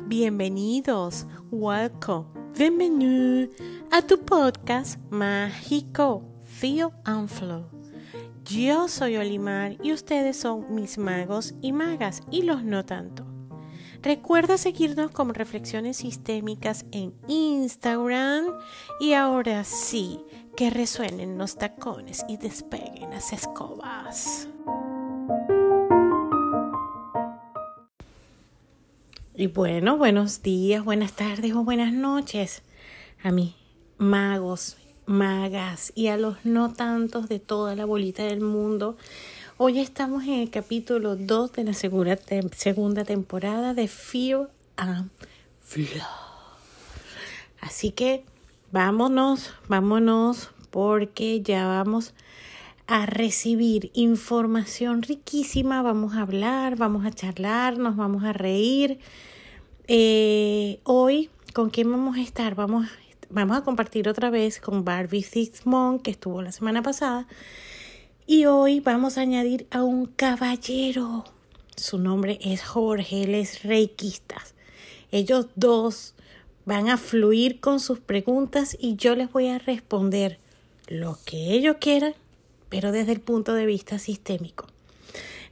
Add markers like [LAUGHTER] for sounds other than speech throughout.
Bienvenidos, welcome, bienvenido a tu podcast mágico, Feel and Flow. Yo soy Olimar y ustedes son mis magos y magas y los no tanto. Recuerda seguirnos como Reflexiones Sistémicas en Instagram y ahora sí, que resuenen los tacones y despeguen las escobas. Y bueno, buenos días, buenas tardes o buenas noches a mis magos, magas y a los no tantos de toda la bolita del mundo. Hoy estamos en el capítulo 2 de la segunda, segunda temporada de Fear and Flow. Así que vámonos, vámonos porque ya vamos a recibir información riquísima, vamos a hablar, vamos a charlar, nos vamos a reír. Eh, hoy, ¿con quién vamos a estar? Vamos, vamos a compartir otra vez con Barbie Sixmon, que estuvo la semana pasada. Y hoy vamos a añadir a un caballero. Su nombre es Jorge, él es reikista. Ellos dos van a fluir con sus preguntas y yo les voy a responder lo que ellos quieran pero desde el punto de vista sistémico.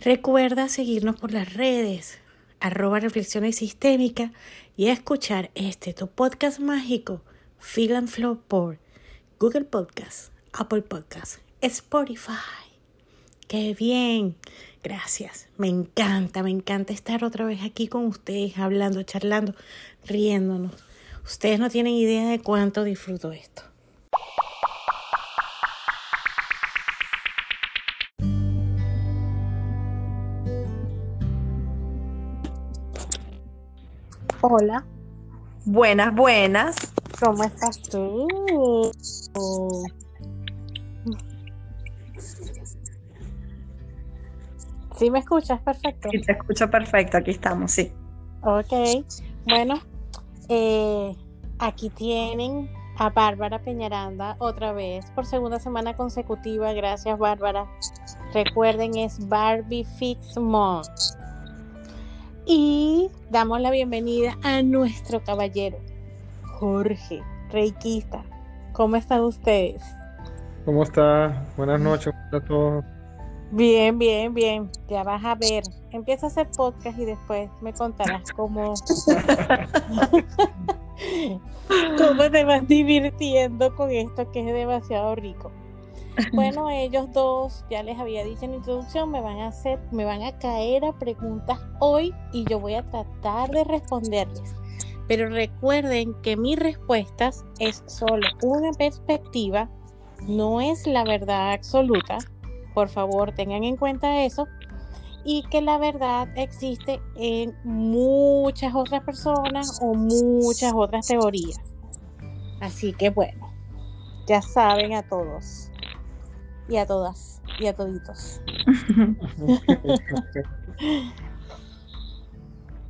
Recuerda seguirnos por las redes, arroba reflexiones sistémicas y escuchar este tu podcast mágico, Feel and Flow por Google Podcast, Apple Podcast, Spotify. ¡Qué bien! Gracias. Me encanta, me encanta estar otra vez aquí con ustedes, hablando, charlando, riéndonos. Ustedes no tienen idea de cuánto disfruto esto. Hola. Buenas, buenas. ¿Cómo estás tú? ¿Sí me escuchas? Perfecto. Sí, te escucho perfecto, aquí estamos, sí. Ok, bueno, eh, aquí tienen a Bárbara Peñaranda otra vez por segunda semana consecutiva. Gracias, Bárbara. Recuerden, es Barbie Fix Mom. Y damos la bienvenida a nuestro caballero, Jorge, reikista. ¿Cómo están ustedes? ¿Cómo está? Buenas noches a todos. Bien, bien, bien. Ya vas a ver. Empieza a hacer podcast y después me contarás cómo, [LAUGHS] cómo te vas divirtiendo con esto que es demasiado rico. Bueno, ellos dos, ya les había dicho en la introducción, me van a hacer, me van a caer a preguntas hoy y yo voy a tratar de responderles. Pero recuerden que mis respuestas es solo una perspectiva, no es la verdad absoluta. Por favor, tengan en cuenta eso. Y que la verdad existe en muchas otras personas o muchas otras teorías. Así que bueno, ya saben a todos y a todas y a toditos. [LAUGHS]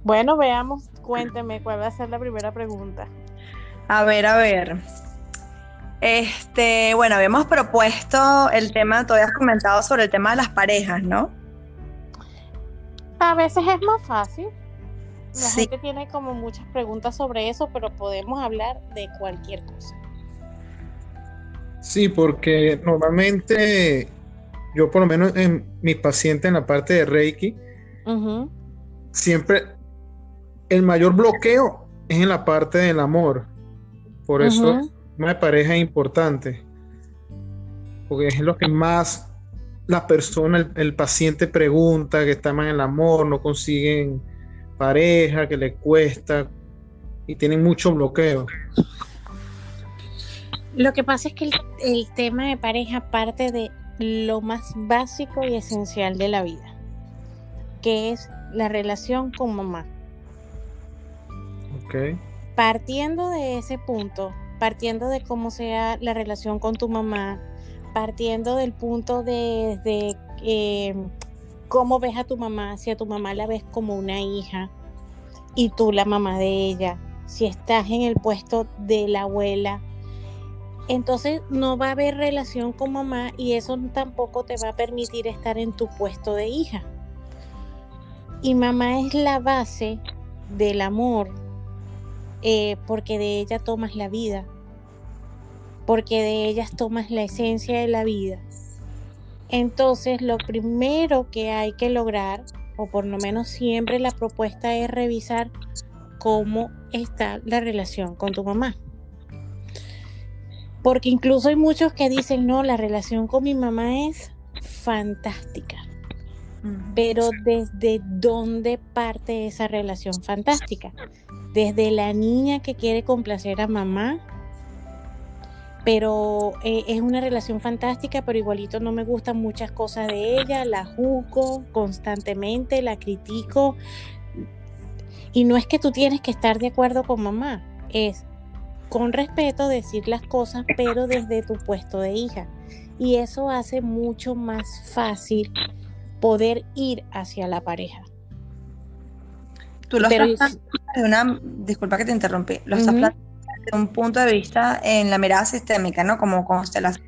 bueno, veamos, cuénteme cuál va a ser la primera pregunta. A ver, a ver. Este, bueno, habíamos propuesto el tema, tú habías comentado sobre el tema de las parejas, ¿no? A veces es más fácil. La gente tiene como muchas preguntas sobre eso, pero podemos hablar de cualquier cosa. Sí, porque normalmente yo por lo menos en mis pacientes en la parte de Reiki, siempre el mayor bloqueo es en la parte del amor. Por eso una pareja es importante. Porque es lo que más la persona, el, paciente pregunta, que está más en el amor, no consiguen pareja, que le cuesta y tienen mucho bloqueo. Lo que pasa es que el, tema de pareja parte de lo más básico y esencial de la vida, que es la relación con mamá. Okay. Partiendo de ese punto, partiendo de cómo sea la relación con tu mamá, partiendo del punto de, de eh, cómo ves a tu mamá, si a tu mamá la ves como una hija y tú la mamá de ella, si estás en el puesto de la abuela entonces no va a haber relación con mamá y eso tampoco te va a permitir estar en tu puesto de hija. Y mamá es la base del amor, eh, porque de ella tomas la vida, porque de ellas tomas la esencia de la vida. Entonces, lo primero que hay que lograr, o por lo menos siempre la propuesta es revisar cómo está la relación con tu mamá. Porque incluso hay muchos que dicen, no, la relación con mi mamá es fantástica. Pero ¿desde dónde parte esa relación fantástica? Desde la niña que quiere complacer a mamá pero eh, es una relación fantástica, pero igualito no me gustan muchas cosas de ella, la juzgo constantemente, la critico. Y no es que tú tienes que estar de acuerdo con mamá, es con respeto decir las cosas, pero desde tu puesto de hija. Y eso hace mucho más fácil poder ir hacia la pareja. Tú lo estás de una, disculpa que te interrumpí, lo estás desde un punto de vista en la mirada sistémica, ¿no? Como,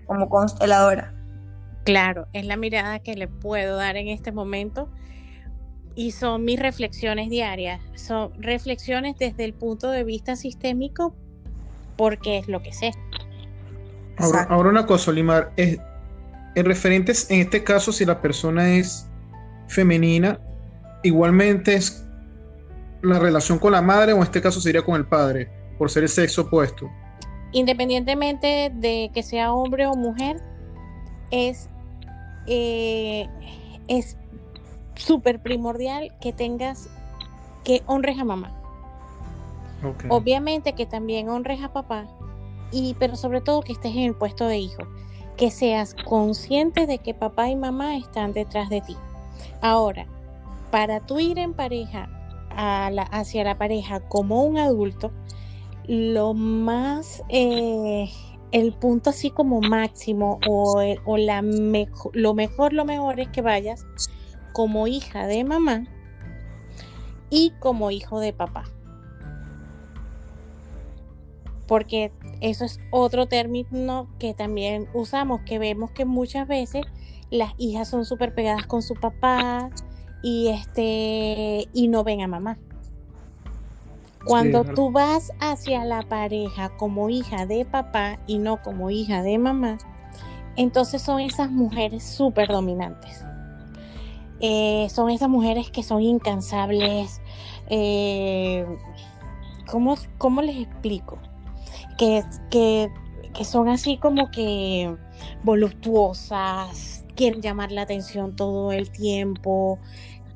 como consteladora. Claro, es la mirada que le puedo dar en este momento y son mis reflexiones diarias. Son reflexiones desde el punto de vista sistémico porque es lo que sé. Ahora, una cosa, Limar, es, en referentes, en este caso, si la persona es femenina, igualmente es la relación con la madre o en este caso sería con el padre por ser el sexo opuesto? Independientemente de que sea hombre o mujer, es eh, es súper primordial que tengas que honres a mamá. Obviamente que también honres a papá, y pero sobre todo que estés en el puesto de hijo, que seas consciente de que papá y mamá están detrás de ti. Ahora, para tú ir en pareja hacia la pareja como un adulto, lo más, eh, el punto así como máximo o, la lo mejor, lo mejor es que vayas como hija de mamá y como hijo de papá. Porque eso es otro término que también usamos, que vemos que muchas veces las hijas son súper pegadas con su papá y este y no ven a mamá. Cuando tú vas hacia la pareja como hija de papá y no como hija de mamá, entonces son esas mujeres súper dominantes. Eh, son esas mujeres que son incansables. Eh, ¿cómo, les explico? Que, son así como que voluptuosas, quieren llamar la atención todo el tiempo,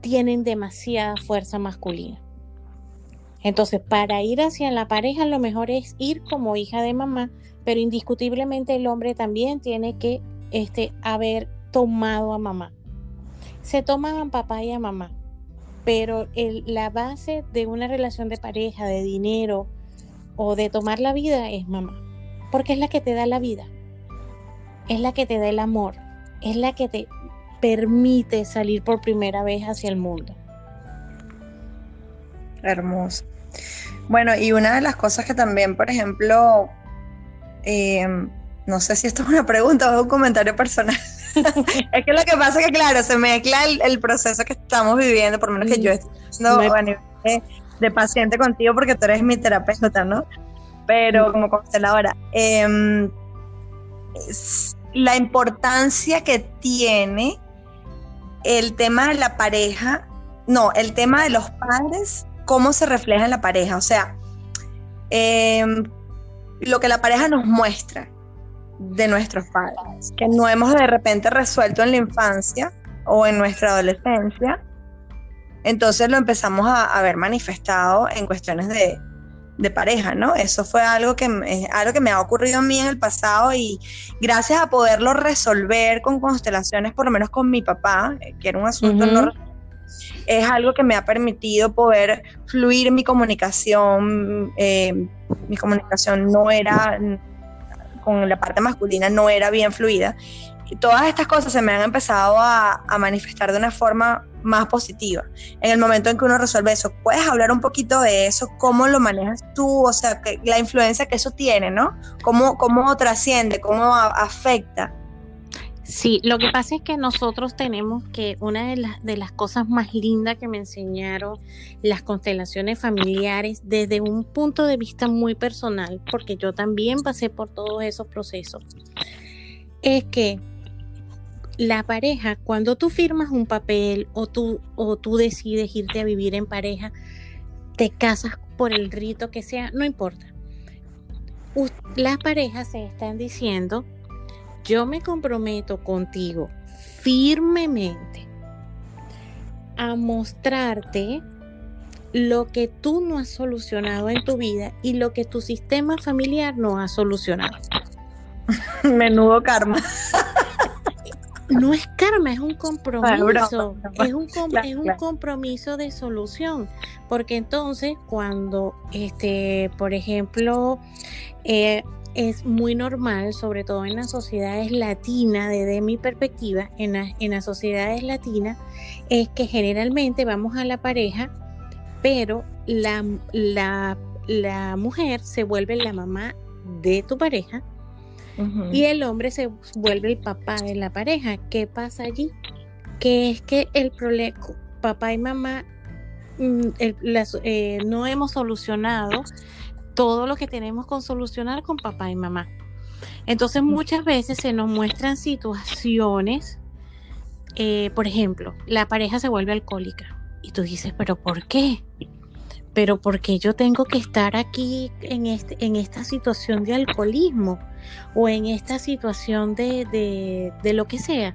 tienen demasiada fuerza masculina. Entonces, para ir hacia la pareja, lo mejor es ir como hija de mamá, pero indiscutiblemente el hombre también tiene que este, haber tomado a mamá. Se toman papá y a mamá, pero la base de una relación de pareja, de dinero o de tomar la vida es mamá, porque es la que te da la vida, es la que te da el amor, es la que te permite salir por primera vez hacia el mundo. Hermoso. Bueno, y una de las cosas que también, por ejemplo, em, no sé si esto es una pregunta o un comentario personal. [LAUGHS] es que lo que pasa es que, claro, se mezcla el, proceso que estamos viviendo, por lo menos que yo estoy haciendo a nivel de, paciente contigo, porque tú eres mi terapeuta, ¿no? Pero como consteladora, eh, la importancia que tiene el tema de la pareja, no, el tema de los padres cómo se refleja en la pareja. O sea, em, lo que la pareja nos muestra de nuestros padres, que no hemos de repente resuelto en la infancia o en nuestra adolescencia, entonces lo empezamos a, ver manifestado en cuestiones de, pareja, ¿no? Eso fue algo que, algo que me ha ocurrido a mí en el pasado y gracias a poderlo resolver con constelaciones, por lo menos con mi papá, eh, que era un asunto no es algo que me ha permitido poder fluir mi comunicación. Eh, mi comunicación no era, con la parte masculina no era bien fluida. Y todas estas cosas se me han empezado a, manifestar de una forma más positiva. En el momento en que uno resuelve eso, ¿puedes hablar un poquito de eso? ¿Cómo lo manejas tú? O sea, la influencia que eso tiene, ¿no? ¿Cómo, cómo trasciende? ¿Cómo afecta? Sí, lo que pasa es que nosotros tenemos que una de las, de las cosas más lindas que me enseñaron las constelaciones familiares desde un punto de vista muy personal, porque yo también pasé por todos esos procesos, es que la pareja, cuando tú firmas un papel o tú, o tú decides irte a vivir en pareja, te casas por el rito que sea, no importa. Las parejas se están diciendo yo me comprometo contigo firmemente a mostrarte lo que tú no has solucionado en tu vida y lo que tu sistema familiar no ha solucionado. [LAUGHS] Menudo karma. No es karma, es un compromiso. Es un, es un compromiso de solución. Porque entonces, cuando, este, por ejemplo, eh, es muy normal, sobre todo en las sociedades latinas, desde mi perspectiva, en, las sociedades latinas, es que generalmente vamos a la pareja, pero la, la, mujer se vuelve la mamá de tu pareja y el hombre se vuelve el papá de la pareja. ¿Qué pasa allí? Que es que el problema, papá y mamá mm, eh, no hemos solucionado todo lo que tenemos con solucionar con papá y mamá. Entonces muchas veces se nos muestran situaciones, eh, por ejemplo, la pareja se vuelve alcohólica y tú dices, pero ¿por qué? Pero ¿por qué yo tengo que estar aquí en, este, en esta situación de alcoholismo o en esta situación de, de, de lo que sea?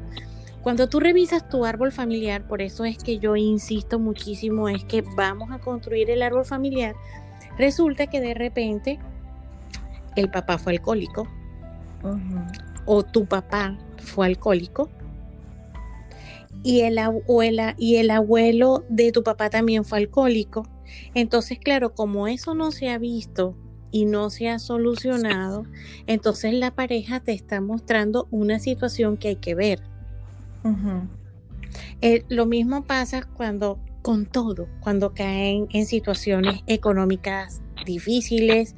Cuando tú revisas tu árbol familiar, por eso es que yo insisto muchísimo, es que vamos a construir el árbol familiar Resulta que de repente el papá fue alcohólico o tu papá fue alcohólico y el, abuela, y el abuelo de tu papá también fue alcohólico. Entonces, claro, como eso no se ha visto y no se ha solucionado, entonces la pareja te está mostrando una situación que hay que ver. Eh, lo mismo pasa cuando con todo cuando caen en situaciones económicas difíciles,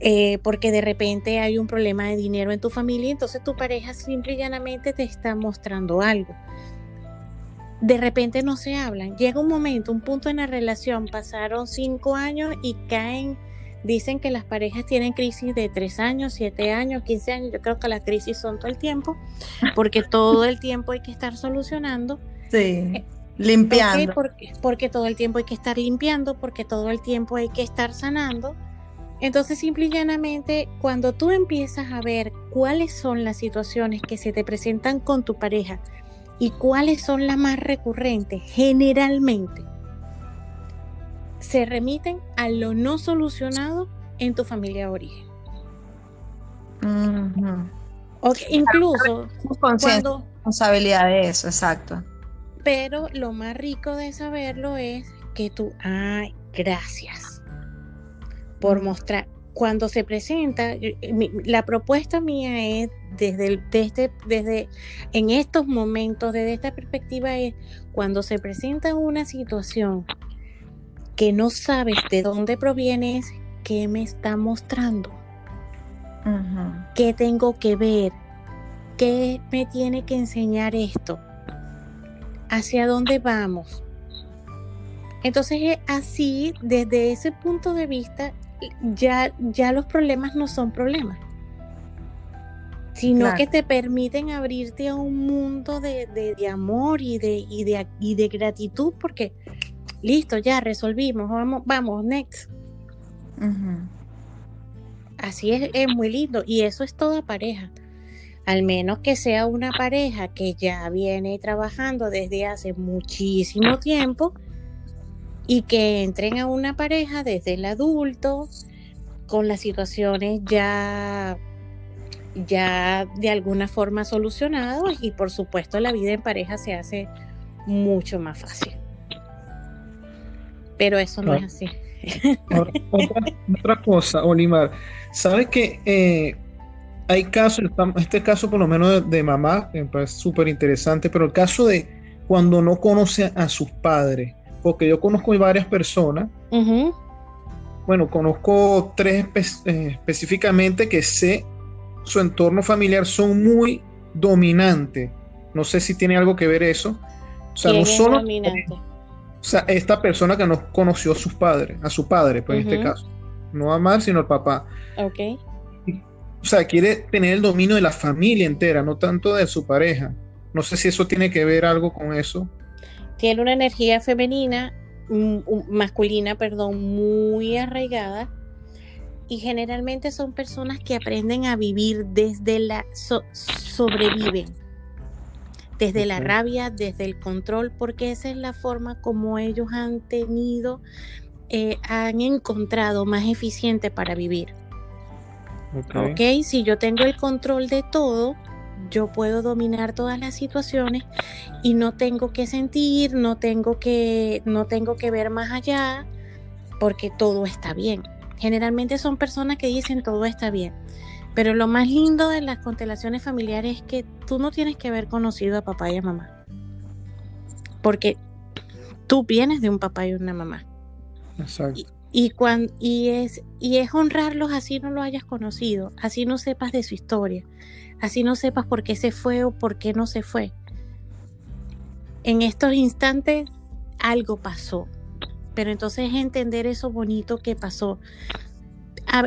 eh, porque de repente hay un problema de dinero en tu familia, entonces tu pareja simple y llanamente te está mostrando algo. De repente no se hablan, llega un momento, un punto en la relación, pasaron cinco años y caen, dicen que las parejas tienen crisis de tres años, siete años, quince años, yo creo que las crisis son todo el tiempo, [LAUGHS] porque todo el tiempo hay que estar solucionando. Sí. Eh, Limpiando. Porque, porque todo el tiempo hay que estar limpiando, porque todo el tiempo hay que estar sanando. Entonces, simple y llanamente, cuando tú empiezas a ver cuáles son las situaciones que se te presentan con tu pareja y cuáles son las más recurrentes, generalmente se remiten a lo no solucionado en tu familia de origen. incluso cuando responsabilidad de eso, exacto. Pero lo más rico de saberlo es que tú, ay, gracias por mostrar. Cuando se presenta, eh, la propuesta mía es desde, desde, desde en estos momentos, desde esta perspectiva, es cuando se presenta una situación que no sabes de dónde proviene, es qué me está mostrando, qué tengo que ver, qué me tiene que enseñar esto hacia dónde vamos. Entonces eh, así, desde ese punto de vista, ya, ya los problemas no son problemas, sino que te permiten abrirte a un mundo de, amor y de, y de, y de gratitud, porque listo, ya resolvimos, vamos, vamos, next. Así es, es muy lindo y eso es toda pareja. Al menos que sea una pareja que ya viene trabajando desde hace muchísimo tiempo y que entren a una pareja desde el adulto con las situaciones ya ya de alguna forma solucionadas y por supuesto la vida en pareja se hace mucho más fácil. Pero eso no es así. otra, cosa, Olimar, sabes que eh, hay casos, este caso por lo menos de, mamá, que me parece súper interesante, pero el caso de cuando no conoce a sus padres, porque yo conozco varias personas, bueno, conozco tres eh, específicamente que sé su entorno familiar son muy dominante. No sé si tiene algo que ver eso. O sea, no solo. O sea, esta persona que no conoció a sus padres, a su padre, pues en este caso. No a Mar, sino al papá. Ok. O sea, quiere tener el dominio de la familia entera, no tanto de su pareja. No sé si eso tiene que ver algo con eso. Tiene una energía femenina, mm, masculina, perdón, muy arraigada. Y generalmente son personas que aprenden a vivir desde la sobreviven desde la rabia, desde el control, porque esa es la forma como ellos han tenido, eh, han encontrado más eficiente para vivir. ok, si yo tengo el control de todo, yo puedo dominar todas las situaciones y no tengo que sentir, no tengo que, no tengo que ver más allá, porque todo está bien. Generalmente son personas que dicen todo está bien. Pero lo más lindo de las constelaciones familiares es que tú no tienes que haber conocido a papá y a mamá. Porque tú vienes de un papá y una mamá. Exacto. Y, y, es, y es honrarlos así no lo hayas conocido, así no sepas de su historia, así no sepas por qué se fue o por qué no se fue. En estos instantes algo pasó, pero entonces es entender eso bonito que pasó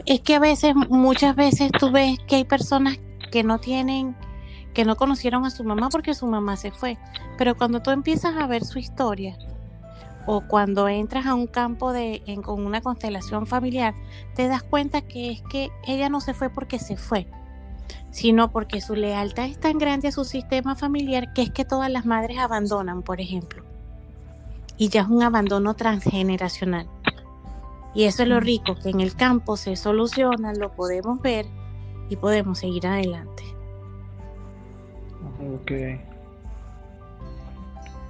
es que a veces, muchas veces tú ves que hay personas que no tienen, que no conocieron a su mamá porque su mamá se fue. Pero cuando tú empiezas a ver su historia, o cuando entras a un campo de, con una constelación familiar, te das cuenta que es que ella no se fue porque se fue, sino porque su lealtad es tan grande a su sistema familiar que es que todas las madres abandonan, por ejemplo. Y ya es un abandono transgeneracional. Y eso es lo rico, que en el campo se soluciona, lo podemos ver y podemos seguir adelante. Ok.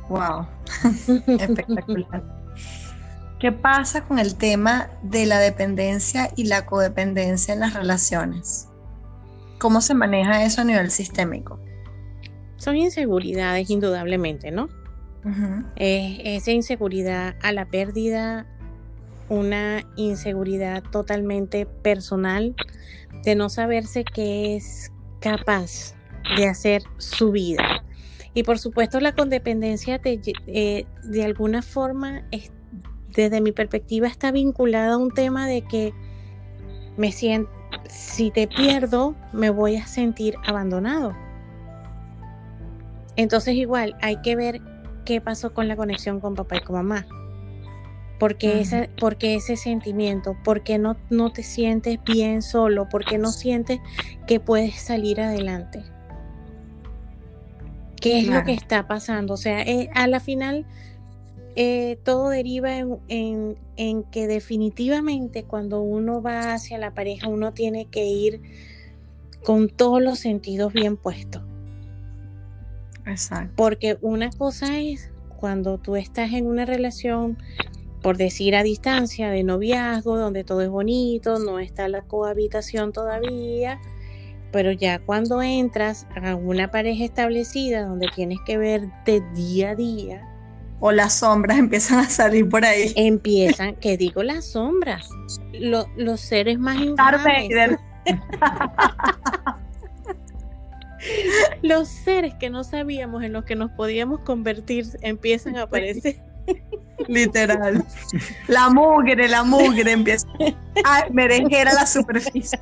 Wow. [LAUGHS] Espectacular. ¿Qué pasa con el tema de la dependencia y la codependencia en las relaciones? ¿Cómo se maneja eso a nivel sistémico? Son inseguridades, indudablemente, ¿no? esa inseguridad a la pérdida una inseguridad totalmente personal de no saberse qué es capaz de hacer su vida. Y por supuesto la codependencia de, eh, de alguna forma, desde mi perspectiva, está vinculada a un tema de que me siento, si te pierdo, me voy a sentir abandonado. Entonces igual hay que ver qué pasó con la conexión con papá y con mamá porque, ese, porque ese sentimiento, porque no, no te sientes bien solo, porque no sientes que puedes salir adelante. ¿Qué es lo que está pasando? O sea, eh, a la final eh, todo deriva en, en, que definitivamente cuando uno va hacia la pareja, uno tiene que ir con todos los sentidos bien puestos. Exacto. Porque una cosa es cuando tú estás en una relación por decir a distancia de noviazgo, donde todo es bonito, no está la cohabitación todavía, pero ya cuando entras a una pareja establecida donde tienes que verte día a día. O las sombras [LAUGHS] empiezan a salir por ahí. Empiezan, que digo las sombras, los seres más infames. [LAUGHS] los seres que no sabíamos en los que nos podíamos convertir empiezan a aparecer. [LAUGHS] Literal. La mugre, la mugre empieza a merenguera la superficie.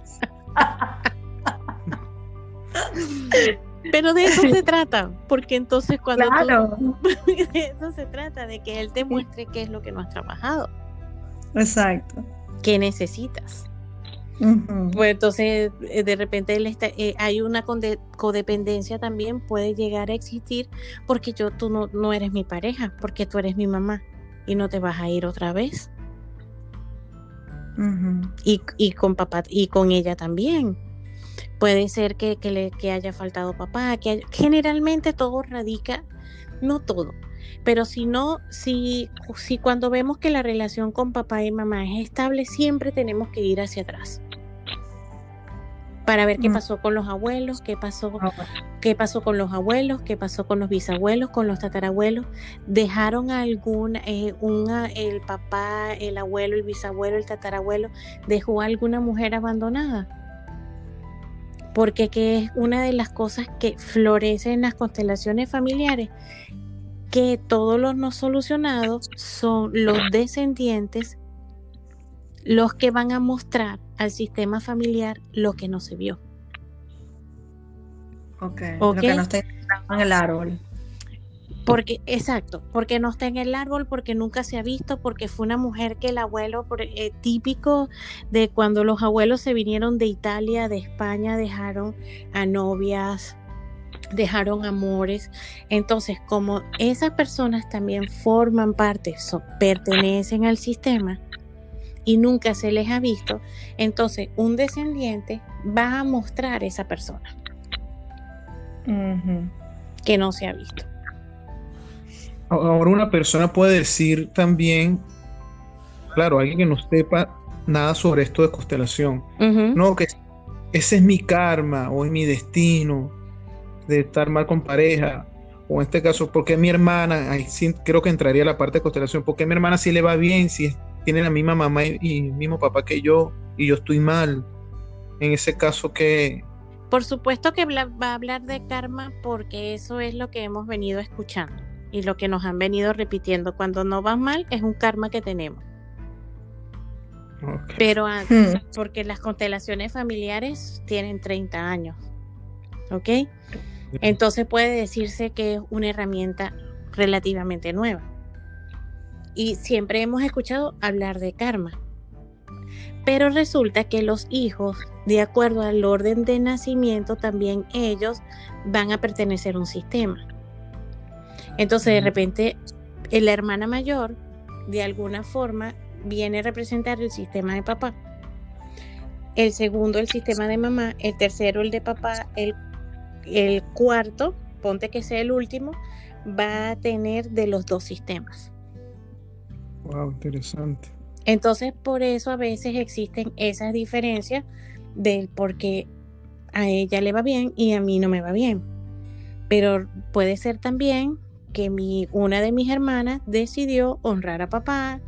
Pero de eso se trata, porque entonces cuando [LAUGHS] de eso se trata, de que él te muestre qué es lo que no has trabajado. Exacto. ¿Qué necesitas? Pues entonces eh, de repente él está, eh, hay una codependencia también puede llegar a existir porque yo tú no, no eres mi pareja, porque tú eres mi mamá y no te vas a ir otra vez. y, con papá y con ella también. Puede ser que, le, que haya faltado papá, que generalmente todo radica, no todo, pero si no, si, si cuando vemos que la relación con papá y mamá es estable, siempre tenemos que ir hacia atrás para ver qué mm. pasó con los abuelos, qué pasó, ah, qué pasó con los abuelos, qué pasó con los bisabuelos, con los tatarabuelos. Dejaron algún, eh, una, el papá, el abuelo, el bisabuelo, el tatarabuelo, dejó a alguna mujer abandonada. Porque que es una de las cosas que florece en las constelaciones familiares, que todos los no solucionados son los descendientes los que van a mostrar al sistema familiar lo que no se vio. Ok, Lo que no está en el árbol. Porque, exacto, porque no está en el árbol, porque nunca se ha visto, porque fue una mujer que el abuelo, eh, típico de cuando los abuelos se vinieron de Italia, de España, dejaron a novias, dejaron amores. Entonces, como esas personas también forman parte, pertenecen al sistema y nunca se les ha visto, entonces un descendiente va a mostrar esa persona que no se ha visto. Ahora una persona puede decir también, claro, alguien que no sepa nada sobre esto de constelación, no, que ese es mi karma o es mi destino de estar mal con pareja, o en este caso, ¿por qué mi hermana, ahí sí creo que entraría la parte de constelación, ¿por qué mi hermana sí le va bien si tiene la misma mamá y, y mismo papá que yo y yo estoy mal? En ese caso, que Por supuesto que va a hablar de karma porque eso es lo que hemos venido escuchando y lo que nos han venido repitiendo. Cuando no va mal es un karma que tenemos. Pero antes, hmm. porque las constelaciones familiares tienen 30 años. ¿Ok? Entonces puede decirse que es una herramienta relativamente nueva. Y siempre hemos escuchado hablar de karma. Pero resulta que los hijos, de acuerdo al orden de nacimiento, también ellos van a pertenecer a un sistema. Entonces, de repente, la hermana mayor, de alguna forma, viene a representar el sistema de papá. El segundo, el sistema de mamá. El tercero, el de papá. El, el cuarto, ponte que sea el último, va a tener de los dos sistemas. Wow, interesante. Entonces, por eso a veces existen esas diferencias del por qué a ella le va bien y a mí no me va bien. Pero puede ser también que mi, una de mis hermanas decidió honrar a papá,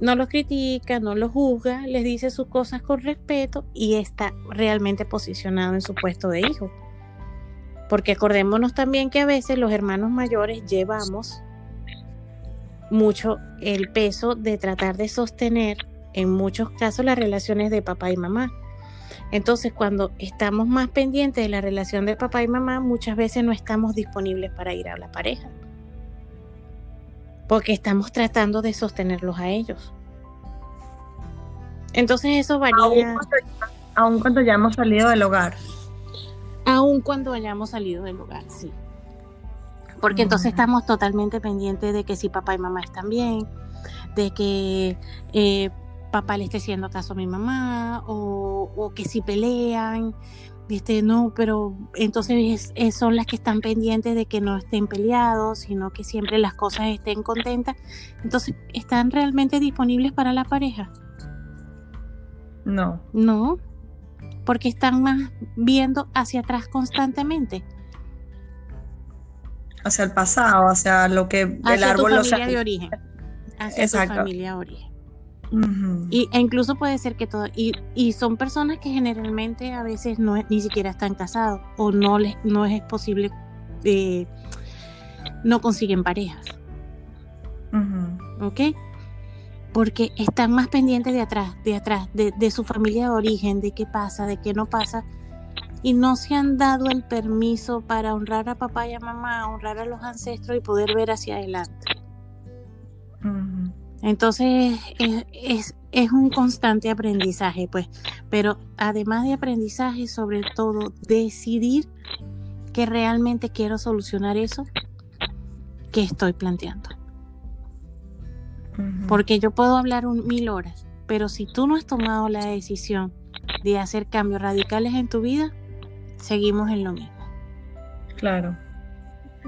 no los critica, no los juzga, les dice sus cosas con respeto y está realmente posicionado en su puesto de hijo. Porque acordémonos también que a veces los hermanos mayores llevamos mucho el peso de tratar de sostener en muchos casos las relaciones de papá y mamá. Entonces, cuando estamos más pendientes de la relación de papá y mamá, muchas veces no estamos disponibles para ir a la pareja. Porque estamos tratando de sostenerlos a ellos. Entonces eso varía. Aún cuando, ya hemos salido del hogar. Aún cuando hayamos salido del hogar, sí. Porque entonces estamos totalmente pendientes de que si papá y mamá están bien, de que eh, papá le esté haciendo caso a mi mamá o, que si pelean, este, no, pero entonces son las que están pendientes de que no estén peleados, sino que siempre las cosas estén contentas. Entonces, ¿están realmente disponibles para la pareja? No. No, porque están más viendo hacia atrás constantemente. Hacia el pasado, hacia lo que hacia el árbol tu familia de origen. Hacia tu familia de origen. Y, e incluso puede ser que todo, y, y, son personas que generalmente a veces no ni siquiera están casados o no les no es posible eh, no consiguen parejas. ¿Ok? Porque están más pendientes de atrás, de atrás, de, de su familia de origen, de qué pasa, de qué no pasa, y no se han dado el permiso para honrar a papá y a mamá, honrar a los ancestros y poder ver hacia adelante. Entonces es, es, un constante aprendizaje, pues, pero además de aprendizaje, sobre todo decidir que realmente quiero solucionar eso que estoy planteando. Porque yo puedo hablar un, mil horas, pero si tú no has tomado la decisión de hacer cambios radicales en tu vida, seguimos en lo mismo. Claro.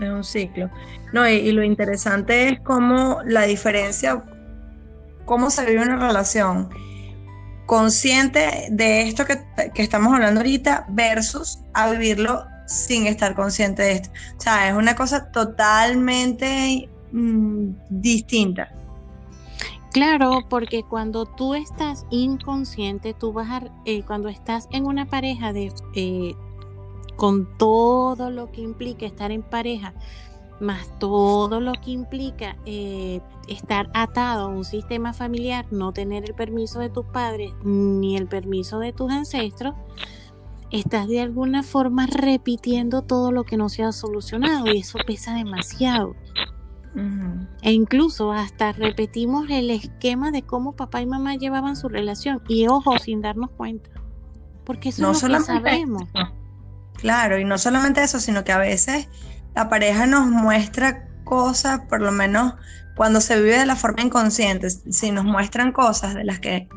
Es un ciclo. No, y, y, lo interesante es cómo la diferencia cómo se vive una relación consciente de esto que, estamos hablando ahorita versus a vivirlo sin estar consciente de esto. O sea, es una cosa totalmente mm, distinta. Claro, porque cuando tú estás inconsciente, tú vas a, eh, cuando estás en una pareja de, eh, con todo lo que implica estar en pareja, más todo lo que implica eh, estar atado a un sistema familiar, no tener el permiso de tus padres ni el permiso de tus ancestros, estás de alguna forma repitiendo todo lo que no se ha solucionado y eso pesa demasiado. E incluso hasta repetimos el esquema de cómo papá y mamá llevaban su relación y ojo, sin darnos cuenta. Porque eso no es lo que sabemos. Claro, y no solamente eso, sino que a veces la pareja nos muestra cosas, por lo menos cuando se vive de la forma inconsciente, si nos muestran cosas de las que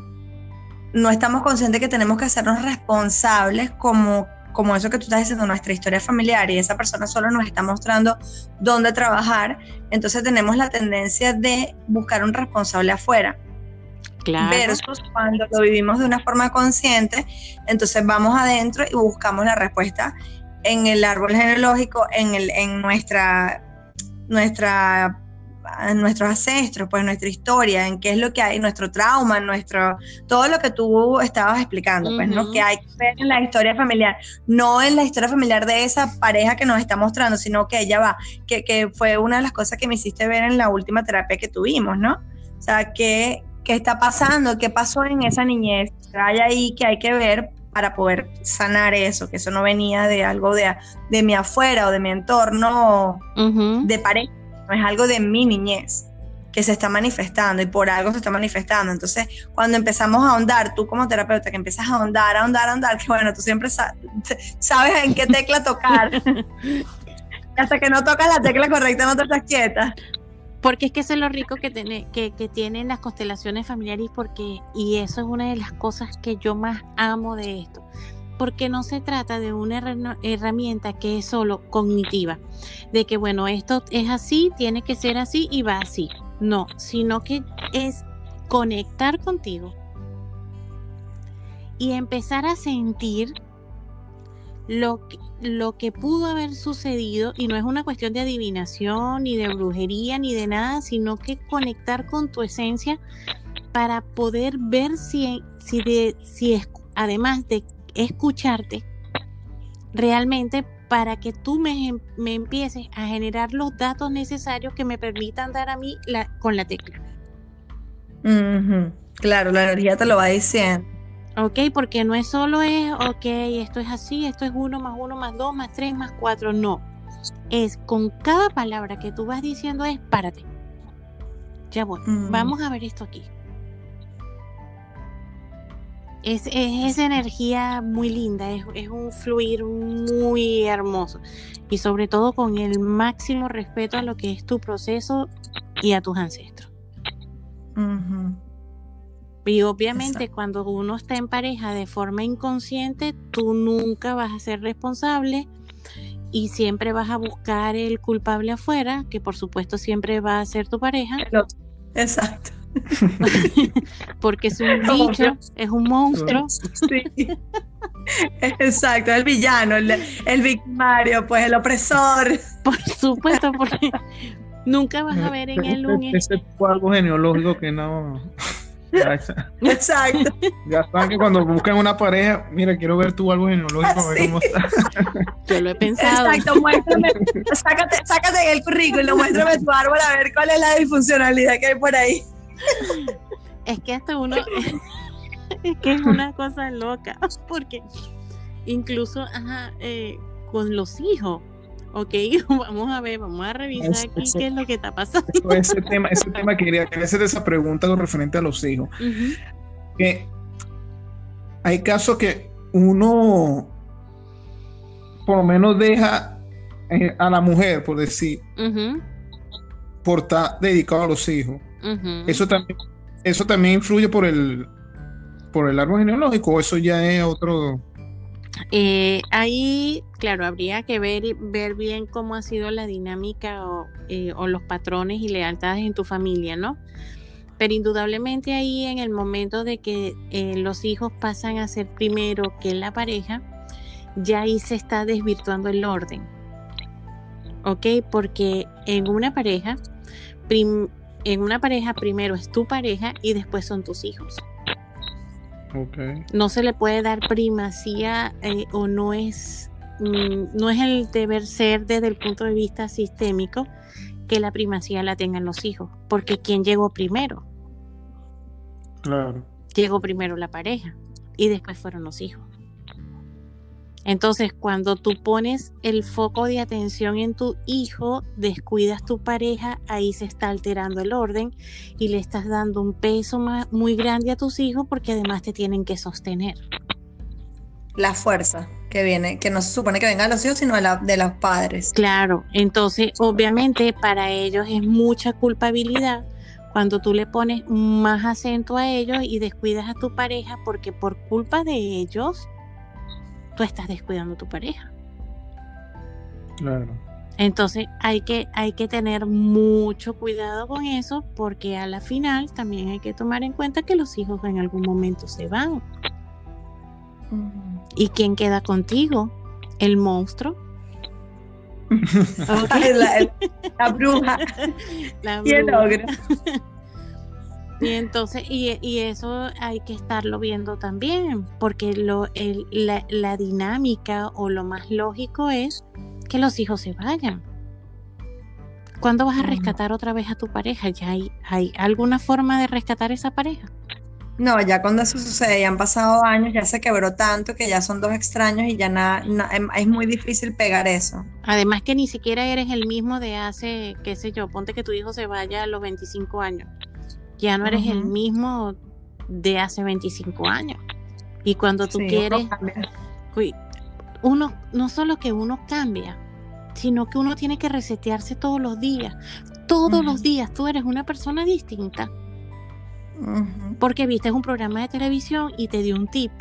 no estamos conscientes que tenemos que hacernos responsables como como eso que tú estás diciendo, nuestra historia familiar y esa persona solo nos está mostrando dónde trabajar, entonces tenemos la tendencia de buscar un responsable afuera. Claro. Versus cuando lo vivimos de una forma consciente, entonces vamos adentro y buscamos la respuesta en el árbol genealógico, en, el, en nuestra, nuestra nuestros ancestros, pues nuestra historia, en qué es lo que hay, nuestro trauma, nuestro, todo lo que tú estabas explicando, pues, ¿no? Que hay que ver en la historia familiar, no en la historia familiar de esa pareja que nos está mostrando, sino que ella va, que, que fue una de las cosas que me hiciste ver en la última terapia que tuvimos, ¿no? O sea, ¿qué, qué está pasando? ¿Qué pasó en esa niñez? ¿Qué hay ahí que hay que ver para poder sanar eso, que eso no venía de algo de, de mi afuera o de mi entorno de pareja, no es algo de mi niñez que se está manifestando y por algo se está manifestando. Entonces, cuando empezamos a ahondar, tú como terapeuta, que empiezas a ahondar, a ahondar, a ahondar, que bueno, tú siempre sabes en qué tecla tocar. [LAUGHS] Hasta que no tocas la tecla correcta no te estás quieta. Porque es que eso es lo rico que, tiene, que, tienen las constelaciones familiares porque, y eso es una de las cosas que yo más amo de esto porque no se trata de una herramienta que es solo cognitiva, de que bueno, esto es así, tiene que ser así y va así. No, sino que es conectar contigo y empezar a sentir lo que, lo que pudo haber sucedido y no es una cuestión de adivinación ni de brujería ni de nada, sino que conectar con tu esencia para poder ver si, si, de, si es, además de escucharte realmente para que tú me, me, empieces a generar los datos necesarios que me permitan dar a mí la, con la tecla. Claro, la energía te lo va diciendo. Ok, porque no es solo es, ok, esto es así, esto es uno más uno más dos más tres más cuatro, no. Es con cada palabra que tú vas diciendo es, párate. Ya voy, vamos a ver esto aquí. Es, esa energía muy linda, es, un fluir muy hermoso y sobre todo con el máximo respeto a lo que es tu proceso y a tus ancestros. Y obviamente cuando uno está en pareja de forma inconsciente, tú nunca vas a ser responsable y siempre vas a buscar el culpable afuera, que por supuesto siempre va a ser tu pareja. Exacto. [LAUGHS] Porque es un [LAUGHS] bicho, es un monstruo. Sí. Exacto, el villano, el, victimario, pues el opresor. Por supuesto, porque [LAUGHS] nunca vas a ver en él un... Ese fue algo genealógico que no... [LAUGHS] Exacto. Ya saben que cuando buscan una pareja, mira, quiero ver tu algo genealógico, a ver cómo está. [LAUGHS] Yo lo he pensado. Exacto, muéstrame, sácate, sácate el currículum, muéstrame tu árbol a ver cuál es la disfuncionalidad que hay por ahí es que hasta uno [LAUGHS] es que es una cosa loca porque incluso eh, con los hijos ok [LAUGHS] vamos a ver vamos a revisar aquí qué es lo que está pasando. [LAUGHS] Ese tema ese tema quería, hacer esa pregunta con referente a los hijos. Que hay casos que uno por lo menos deja eh, a la mujer por decir por estar dedicado a los hijos. Eso también, eso también influye por el por el árbol genealógico, o eso ya es otro. Eh, ahí, claro, habría que ver, ver bien cómo ha sido la dinámica o, eh, los patrones y lealtades en tu familia, ¿no? Pero indudablemente ahí en el momento de que eh, los hijos pasan a ser primero que la pareja, ya ahí se está desvirtuando el orden. ¿Ok? Porque en una pareja, en una pareja primero es tu pareja y después son tus hijos. No se le puede dar primacía eh, o no es, mm, no es el deber ser desde el punto de vista sistémico que la primacía la tengan los hijos, porque ¿quién llegó primero? Claro. Llegó primero la pareja y después fueron los hijos. Entonces, cuando tú pones el foco de atención en tu hijo, descuidas tu pareja, ahí se está alterando el orden y le estás dando un peso muy grande a tus hijos porque además te tienen que sostener. La fuerza que viene, que no se supone que venga de los hijos, sino de, la, de los padres. Claro, entonces obviamente para ellos es mucha culpabilidad cuando tú le pones más acento a ellos y descuidas a tu pareja porque por culpa de ellos tú estás descuidando a tu pareja. Claro. Entonces hay que, hay que tener mucho cuidado con eso porque a la final también hay que tomar en cuenta que los hijos en algún momento se van. ¿Y quién queda contigo? ¿El monstruo? [LAUGHS] la, bruja. [LAUGHS] La bruja. Y entonces, y, eso hay que estarlo viendo también, porque lo, la, dinámica o lo más lógico es que los hijos se vayan. ¿Cuándo vas a rescatar otra vez a tu pareja? ¿Ya hay, hay alguna forma de rescatar esa pareja? No, ya cuando eso sucede, ya han pasado años, ya se quebró tanto que ya son dos extraños y ya nada, em, es muy difícil pegar eso. Además que ni siquiera eres el mismo de hace, qué sé yo, ponte que tu hijo se vaya a los 25 años ya no eres el mismo de hace 25 años. Y cuando tú quieres, uno, no solo que uno cambia, sino que uno tiene que resetearse todos los días. Todos los días tú eres una persona distinta. Porque viste un programa de televisión y te dio un tip.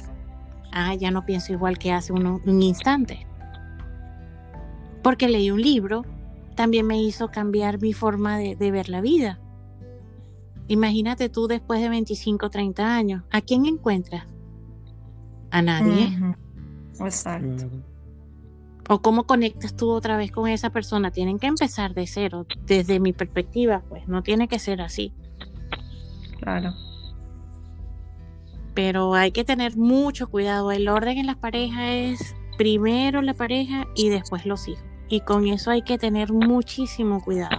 Ah, ya no pienso igual que hace un instante. Porque leí un libro, también me hizo cambiar mi forma de ver la vida. Imagínate tú después de 25, 30 años, ¿a quién encuentras? A nadie. Exacto. O cómo conectas tú otra vez con esa persona. Tienen que empezar de cero. Desde mi perspectiva, pues no tiene que ser así. Claro. Pero hay que tener mucho cuidado. El orden en las parejas es primero la pareja y después los hijos. Y con eso hay que tener muchísimo cuidado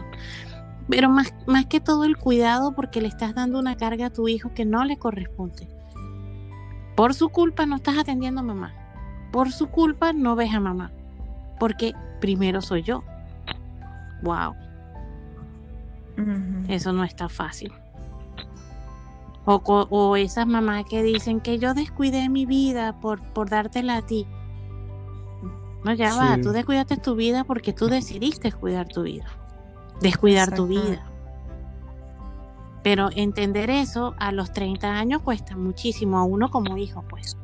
pero más, más que todo el cuidado porque le estás dando una carga a tu hijo que no le corresponde. Por su culpa no estás atendiendo a mamá. Por su culpa no ves a mamá. Porque primero soy yo. Wow. Eso no está fácil. O, o, esas mamás que dicen que yo descuidé mi vida por, por dártela a ti. No, ya va, tú descuidaste tu vida porque tú decidiste cuidar tu vida descuidar tu vida. Pero entender eso a los 30 años cuesta muchísimo a uno como hijo, pues.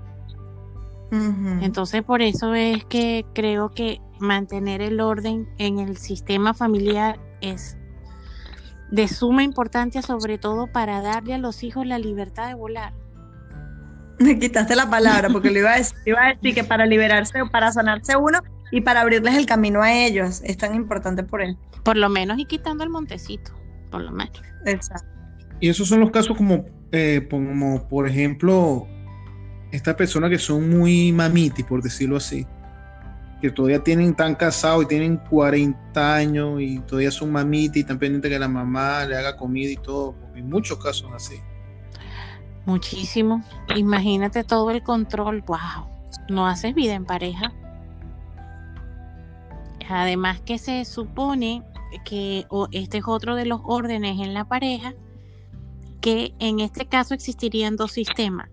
Entonces por eso es que creo que mantener el orden en el sistema familiar es de suma importancia, sobre todo para darle a los hijos la libertad de volar. Me quitaste la palabra porque le iba a decir, [LAUGHS] iba a decir que para liberarse o para sanarse uno y para abrirles el camino a ellos. Es tan importante por él. Por lo menos y quitando el montecito, por lo menos. Exacto. Y esos son los casos como, eh, como por ejemplo, estas personas que son muy mamitis, por decirlo así, que todavía tienen tan casados y tienen 40 años y todavía son mamitis y están pendientes que la mamá le haga comida y todo. Hay muchos casos así. Muchísimo. Imagínate todo el control. Wow. No haces vida en pareja. Además que se supone que este es otro de los órdenes en la pareja, que en este caso existirían dos sistemas.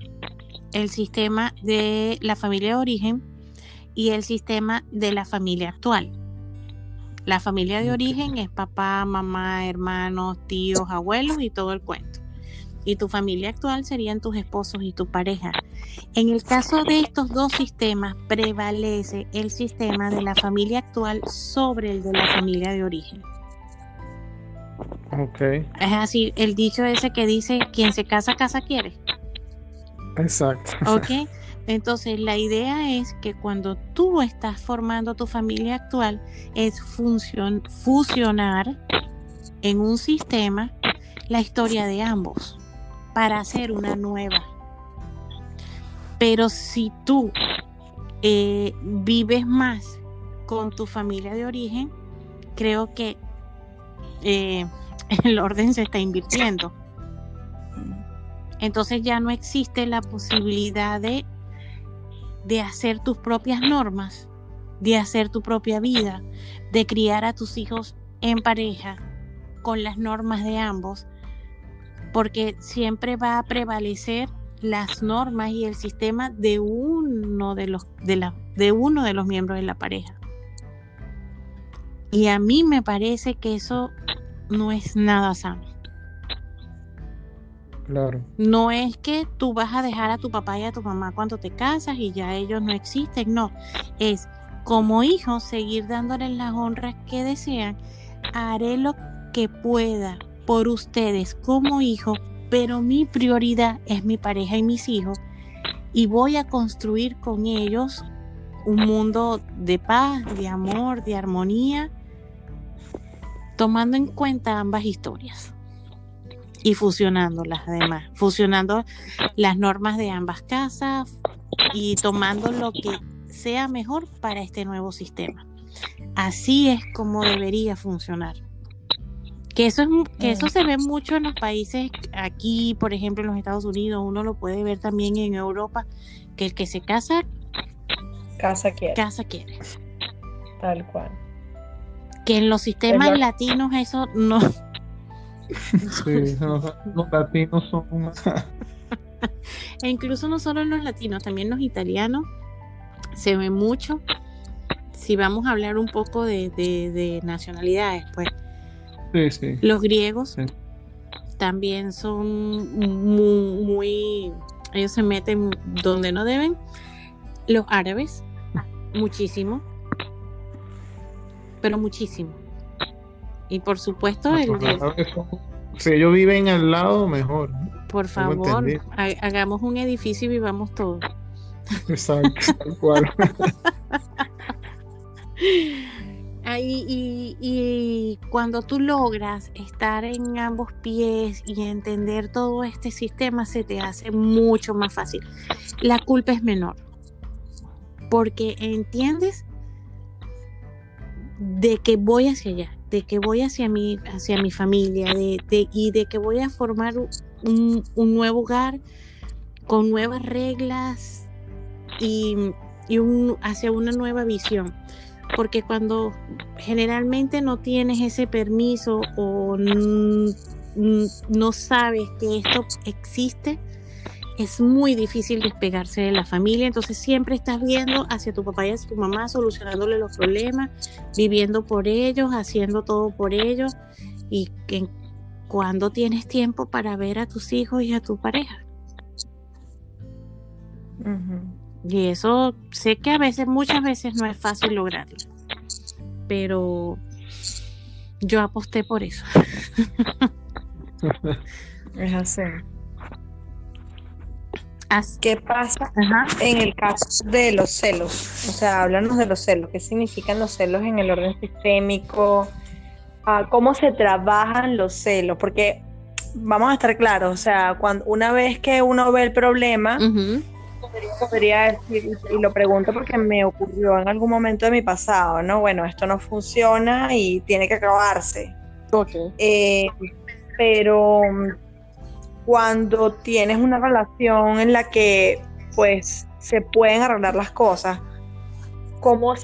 El sistema de la familia de origen y el sistema de la familia actual. La familia de origen es papá, mamá, hermanos, tíos, abuelos y todo el cuento y tu familia actual serían tus esposos y tu pareja. En el caso de estos dos sistemas, prevalece el sistema de la familia actual sobre el de la familia de origen. Ok. Es así, el dicho ese que dice, quien se casa, casa quiere. Exacto. Ok. [LAUGHS] Entonces, la idea es que cuando tú estás formando tu familia actual, es fusionar en un sistema la historia de ambos para hacer una nueva. Pero si tú eh, vives más con tu familia de origen, creo que eh, [LAUGHS] el orden se está invirtiendo. Entonces ya no existe la posibilidad de, de hacer tus propias normas, de hacer tu propia vida, de criar a tus hijos en pareja con las normas de ambos, porque siempre va a prevalecer las normas y el sistema de uno de los de la, de uno de los miembros de la pareja. Y a mí me parece que eso no es nada sano. Claro. No es que tú vas a dejar a tu papá y a tu mamá cuando te casas y ya ellos no existen, no. Es como hijo seguir dándoles las honras que desean. Haré lo que pueda por ustedes como hijo, pero mi prioridad es mi pareja y mis hijos y voy a construir con ellos un mundo de paz, de amor, de armonía, tomando en cuenta ambas historias y fusionándolas además, fusionando las normas de ambas casas y tomando lo que sea mejor para este nuevo sistema. Así es como debería funcionar. Que eso, es, que eso se ve mucho en los países, aquí por ejemplo en los Estados Unidos, uno lo puede ver también en Europa, que el que se casa, casa quiere. Casa quiere. Tal cual. Que en los sistemas latinos eso no, Sí, los, latinos son e incluso no solo los latinos, también los italianos se ve mucho. Si vamos a hablar un poco de, nacionalidades, pues. Los griegos también son muy, Ellos se meten donde no deben. Los árabes, muchísimo. Pero muchísimo. Y por supuesto, el, si ellos viven al lado, mejor. Por favor, hagamos un edificio y vivamos todos. Exacto, [LAUGHS] y, cuando tú logras estar en ambos pies y entender todo este sistema, se te hace mucho más fácil. La culpa es menor, porque entiendes de que voy hacia allá, de que voy hacia mi, hacia mi familia de, y de que voy a formar un, nuevo hogar con nuevas reglas y, un, hacia una nueva visión. Porque cuando generalmente no tienes ese permiso o no sabes que esto existe, es muy difícil despegarse de la familia, entonces siempre estás viendo hacia tu papá y hacia tu mamá, solucionándole los problemas, viviendo por ellos, haciendo todo por ellos, y que cuando tienes tiempo para ver a tus hijos y a tu pareja. Y eso sé que a veces, muchas veces no es fácil lograrlo, pero yo aposté por eso. [LAUGHS] es así. ¿Qué pasa en el caso de los celos? O sea, háblanos de los celos. ¿Qué significan los celos en el orden sistémico? Ah, ¿Cómo se trabajan los celos? Porque vamos a estar claros, o sea, cuando una vez que uno ve el problema, podría, decir, y lo pregunto porque me ocurrió en algún momento de mi pasado, ¿no? Bueno, esto no funciona y tiene que acabarse. Okay. Eh, pero cuando tienes una relación en la que pues se pueden arreglar las cosas, ¿cómo,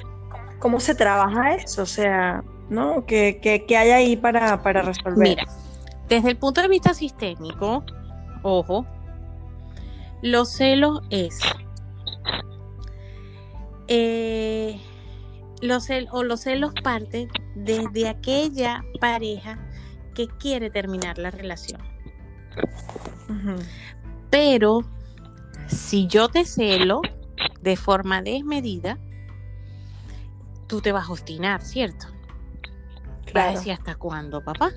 cómo se trabaja eso? O sea, ¿no? ¿Qué, hay ahí para, resolver? Mira, desde el punto de vista sistémico, ojo, los celos es eh, los o los celos parten desde aquella pareja que quiere terminar la relación. Pero si yo te celo de forma desmedida, tú te vas a obstinar, ¿cierto? Claro. Vas a decir, ¿hasta cuándo, papá?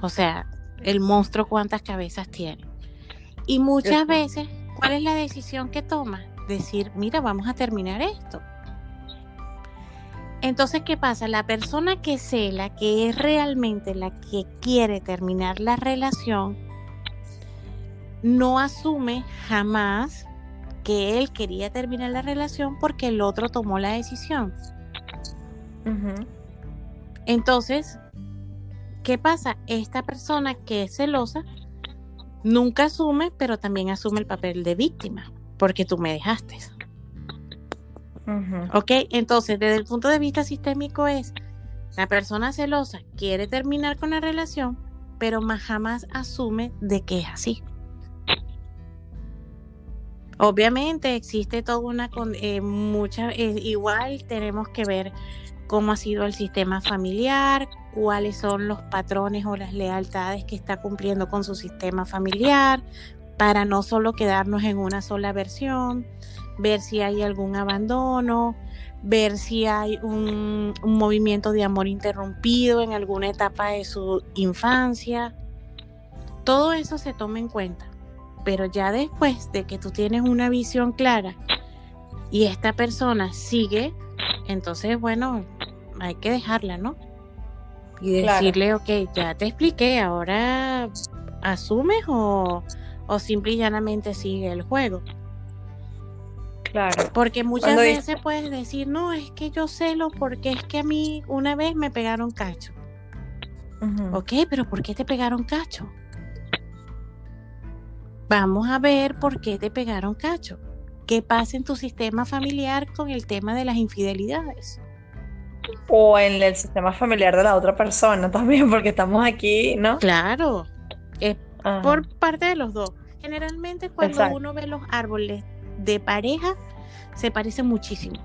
O sea, el monstruo cuántas cabezas tiene. Y muchas veces, ¿cuál es la decisión que toma? Decir, mira, vamos a terminar esto. Entonces, ¿qué pasa? La persona que cela, que es realmente la que quiere terminar la relación, no asume jamás que él quería terminar la relación porque el otro tomó la decisión. Entonces, ¿qué pasa? Esta persona que es celosa nunca asume, pero también asume el papel de víctima, porque tú me dejaste. Ok, entonces desde el punto de vista sistémico es, la persona celosa quiere terminar con la relación, pero más jamás asume de que es así. Obviamente existe toda una, eh, mucha, eh, igual tenemos que ver cómo ha sido el sistema familiar, cuáles son los patrones o las lealtades que está cumpliendo con su sistema familiar, para no solo quedarnos en una sola versión, ver si hay algún abandono, ver si hay un, movimiento de amor interrumpido en alguna etapa de su infancia. Todo eso se toma en cuenta, pero ya después de que tú tienes una visión clara y esta persona sigue, entonces, bueno, hay que dejarla, ¿no? Y decirle, ok, ya te expliqué, ahora asumes o, o simple y llanamente sigue el juego. Claro. Porque muchas veces puedes decir, no, es que yo celo porque es que a mí una vez me pegaron cacho. Ok, pero ¿por qué te pegaron cacho? Vamos a ver por qué te pegaron cacho. ¿Qué pasa en tu sistema familiar con el tema de las infidelidades? O en el sistema familiar de la otra persona [LAUGHS] también, porque estamos aquí, ¿no? Claro, es por parte de los dos. Generalmente cuando uno ve los árboles de pareja, se parece muchísimo.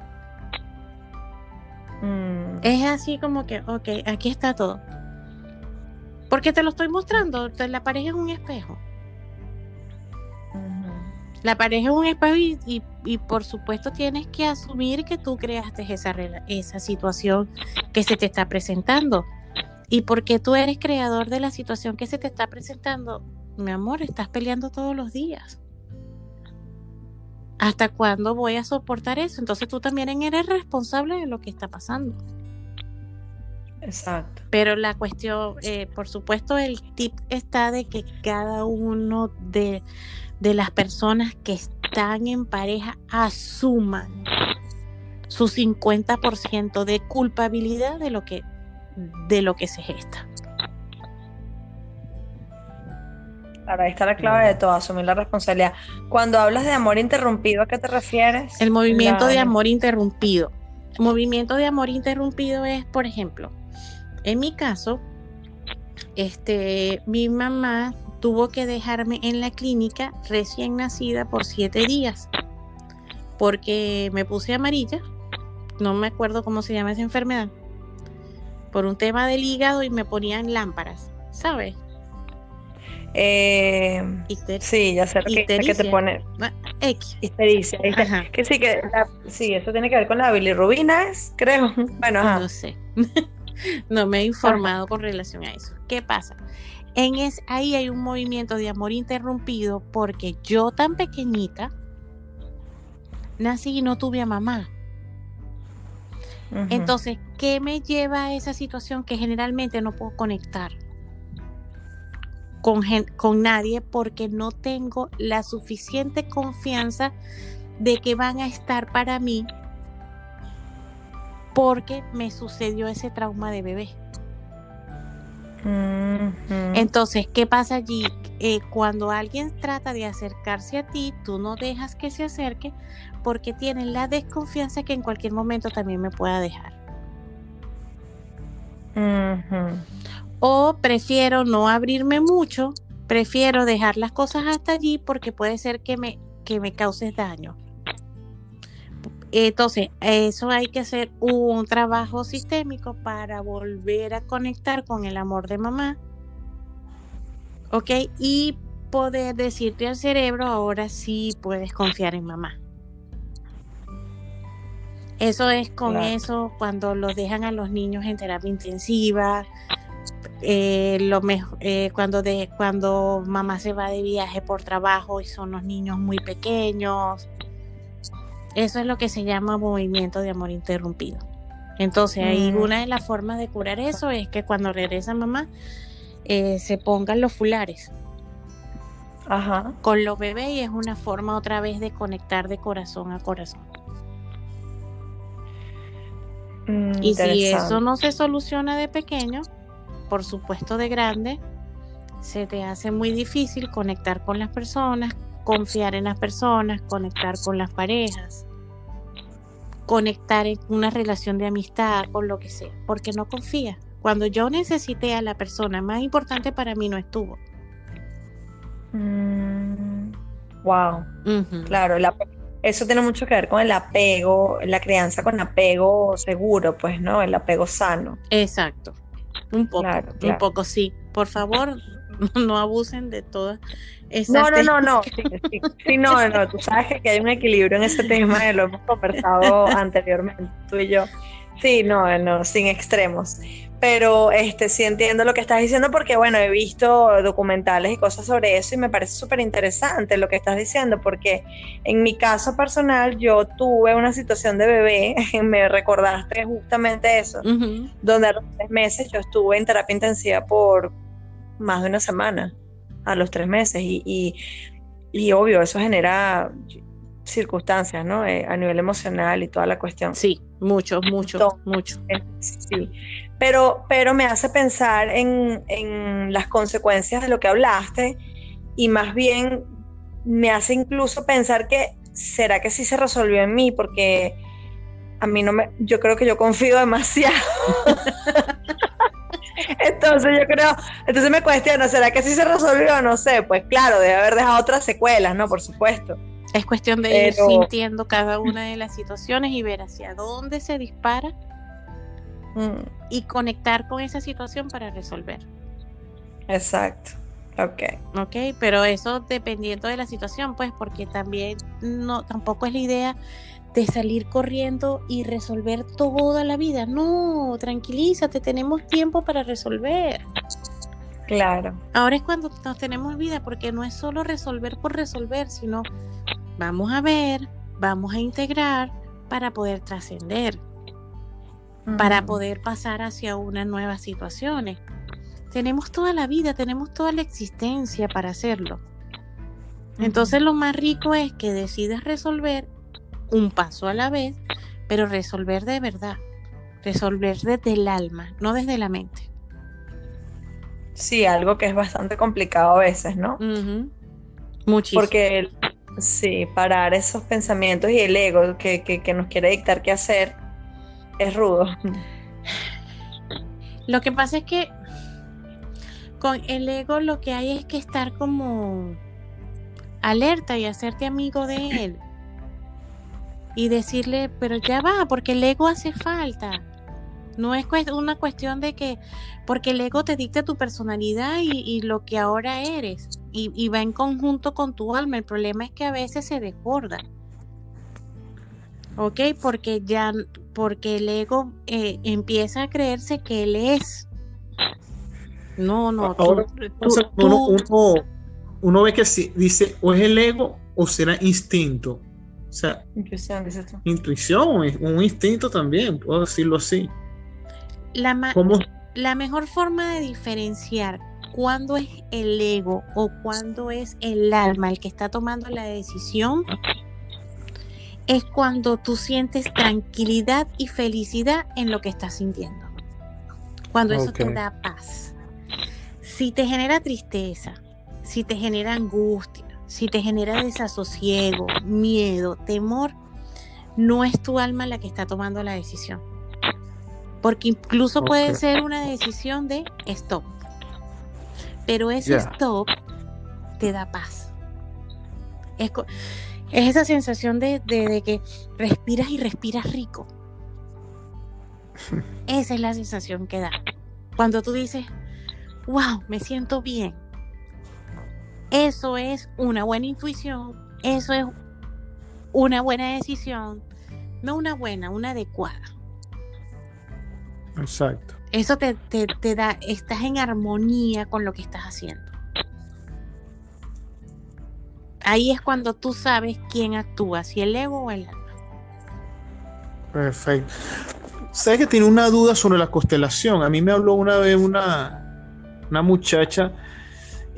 Mm. Es así como que, ok, aquí está todo. Porque te lo estoy mostrando, la pareja es un espejo. La pareja es un espejo y, por supuesto tienes que asumir que tú creaste esa, esa situación que se te está presentando. Y porque tú eres creador de la situación que se te está presentando, mi amor, estás peleando todos los días. ¿Hasta cuándo voy a soportar eso? Entonces tú también eres responsable de lo que está pasando. Exacto. Pero la cuestión, eh, por supuesto, el tip está de que cada uno de de las personas que están en pareja asuman su 50% de culpabilidad de lo que de lo que se gesta. Ahora ahí está la clave de todo, asumir la responsabilidad. Cuando hablas de amor interrumpido, ¿a qué te refieres? El movimiento de amor interrumpido. El movimiento de amor interrumpido es, por ejemplo, en mi caso, este, mi mamá tuvo que dejarme en la clínica recién nacida por siete días porque me puse amarilla, no me acuerdo cómo se llama esa enfermedad, por un tema del hígado y me ponían lámparas, ¿sabes? Eh, sí, ya sé que, que, te pone ah, X. Histericia. Que sí, que sí, eso tiene que ver con la bilirrubina, creo. [LAUGHS] Bueno, ajá. No sé. [LAUGHS] no me he informado con relación a eso. ¿Qué pasa? En es, ahí hay un movimiento de amor interrumpido porque yo tan pequeñita nací y no tuve a mamá. Entonces, ¿qué me lleva a esa situación que generalmente no puedo conectar con, con nadie porque no tengo la suficiente confianza de que van a estar para mí porque me sucedió ese trauma de bebé? Entonces, ¿qué pasa allí? Eh, cuando alguien trata de acercarse a ti, tú no dejas que se acerque porque tienen la desconfianza que en cualquier momento también me pueda dejar. O prefiero no abrirme mucho, prefiero dejar las cosas hasta allí porque puede ser que me, que me causes daño. Entonces, eso hay que hacer un trabajo sistémico para volver a conectar con el amor de mamá. ¿Ok? Y poder decirte al cerebro, ahora sí puedes confiar en mamá. Eso es con eso cuando los dejan a los niños en terapia intensiva, eh, lo mejor, eh, cuando, de, cuando mamá se va de viaje por trabajo y son los niños muy pequeños eso es lo que se llama movimiento de amor interrumpido. Entonces, ahí una de las formas de curar eso es que cuando regresa mamá, eh, se pongan los fulares. Ajá. Con los bebés y es una forma otra vez de conectar de corazón a corazón. Mm, Y si eso no se soluciona de pequeño, por supuesto de grande, se te hace muy difícil conectar con las personas, confiar en las personas, conectar con las parejas, conectar en una relación de amistad, con lo que sea, porque no confía. Cuando yo necesité a la persona más importante para mí no estuvo. Mm, wow. Claro, el eso tiene mucho que ver con el apego, la crianza con apego seguro, pues, ¿no? El apego sano. Exacto. Un poco, Claro, un poco sí. Por favor, [LAUGHS] no abusen de todas No, no, no, no. Sí, sí, sí, no, no. Tú sabes que hay un equilibrio en ese tema, y lo hemos conversado [LAUGHS] anteriormente, tú y yo. Sí, no, no, sin extremos. Pero este sí entiendo lo que estás diciendo porque, bueno, he visto documentales y cosas sobre eso y me parece súper interesante lo que estás diciendo porque en mi caso personal yo tuve una situación de bebé, [LAUGHS] me recordaste justamente eso, donde a los tres meses yo estuve en terapia intensiva por más de una semana, a los tres meses, y, y, y obvio, eso genera circunstancias, ¿no? Eh, a nivel emocional y toda la cuestión. Sí, mucho, mucho, Entonces, mucho. Sí, pero, pero me hace pensar en, en las consecuencias de lo que hablaste y más bien me hace incluso pensar que será que sí se resolvió en mí porque a mí no me, yo creo que yo confío demasiado. [LAUGHS] Entonces yo creo, entonces me cuestiono, ¿será que sí se resolvió? No sé, pues claro, debe haber dejado otras secuelas, ¿no? Por supuesto. Es cuestión de ir sintiendo cada una de las situaciones y ver hacia dónde se dispara Mm, y conectar con esa situación para resolver. exacto. Ok. ¿Ok? Pero eso dependiendo de la situación, pues, porque también no, tampoco es la idea de salir corriendo y resolver toda la vida. No, tranquilízate, tenemos tiempo para resolver. Claro. Ahora es cuando nos tenemos vida, porque no es solo resolver por resolver, sino vamos a ver, vamos a integrar para poder trascender, para poder pasar hacia unas nuevas situaciones. Tenemos toda la vida, tenemos toda la existencia para hacerlo. Entonces lo más rico es que decides resolver un paso a la vez, pero resolver de verdad, resolver desde el alma, no desde la mente. Sí, algo que es bastante complicado a veces, ¿no? Muchísimo. Porque el- sí, parar esos pensamientos y el ego que, que, que nos quiere dictar qué hacer es rudo. Lo que pasa es que con el ego lo que hay es que estar como alerta y hacerte amigo de él. Y decirle, pero ya va, porque el ego hace falta. No es una cuestión de que, porque el ego te dicta tu personalidad y, y lo que ahora eres. Y, y va en conjunto con tu alma. El problema es que a veces se desborda. ¿Ok? Porque ya, porque el ego eh, empieza a creerse que él es. No, no, tú- Ahora, tú- uno, tú- uno, uno ve que si, dice, o es el ego o será instinto. O sea, Intuición, dices tú. intuición, un instinto también, puedo decirlo así. la, ma- ¿Cómo? la mejor forma de diferenciar cuándo es el ego o cuándo es el alma el que está tomando la decisión es cuando tú sientes tranquilidad y felicidad en lo que estás sintiendo. Cuando eso te da paz. Si te genera tristeza, si te genera angustia, si te genera desasosiego, miedo, temor, no es tu alma la que está tomando la decisión. Porque incluso puede ser una decisión de stop. Pero ese stop te da paz. Es, esa sensación de, de- de que respiras y respiras rico. [LAUGHS] Esa es la sensación que da. Cuando tú dices, wow, me siento bien. Eso es una buena intuición. Eso es una buena decisión. No una buena, una adecuada. Exacto. Eso te, te, te da, estás en armonía con lo que estás haciendo. Ahí es cuando tú sabes quién actúa, si el ego o el alma. Perfecto. sabes que tiene una duda sobre la constelación. A mí me habló una vez una, una muchacha,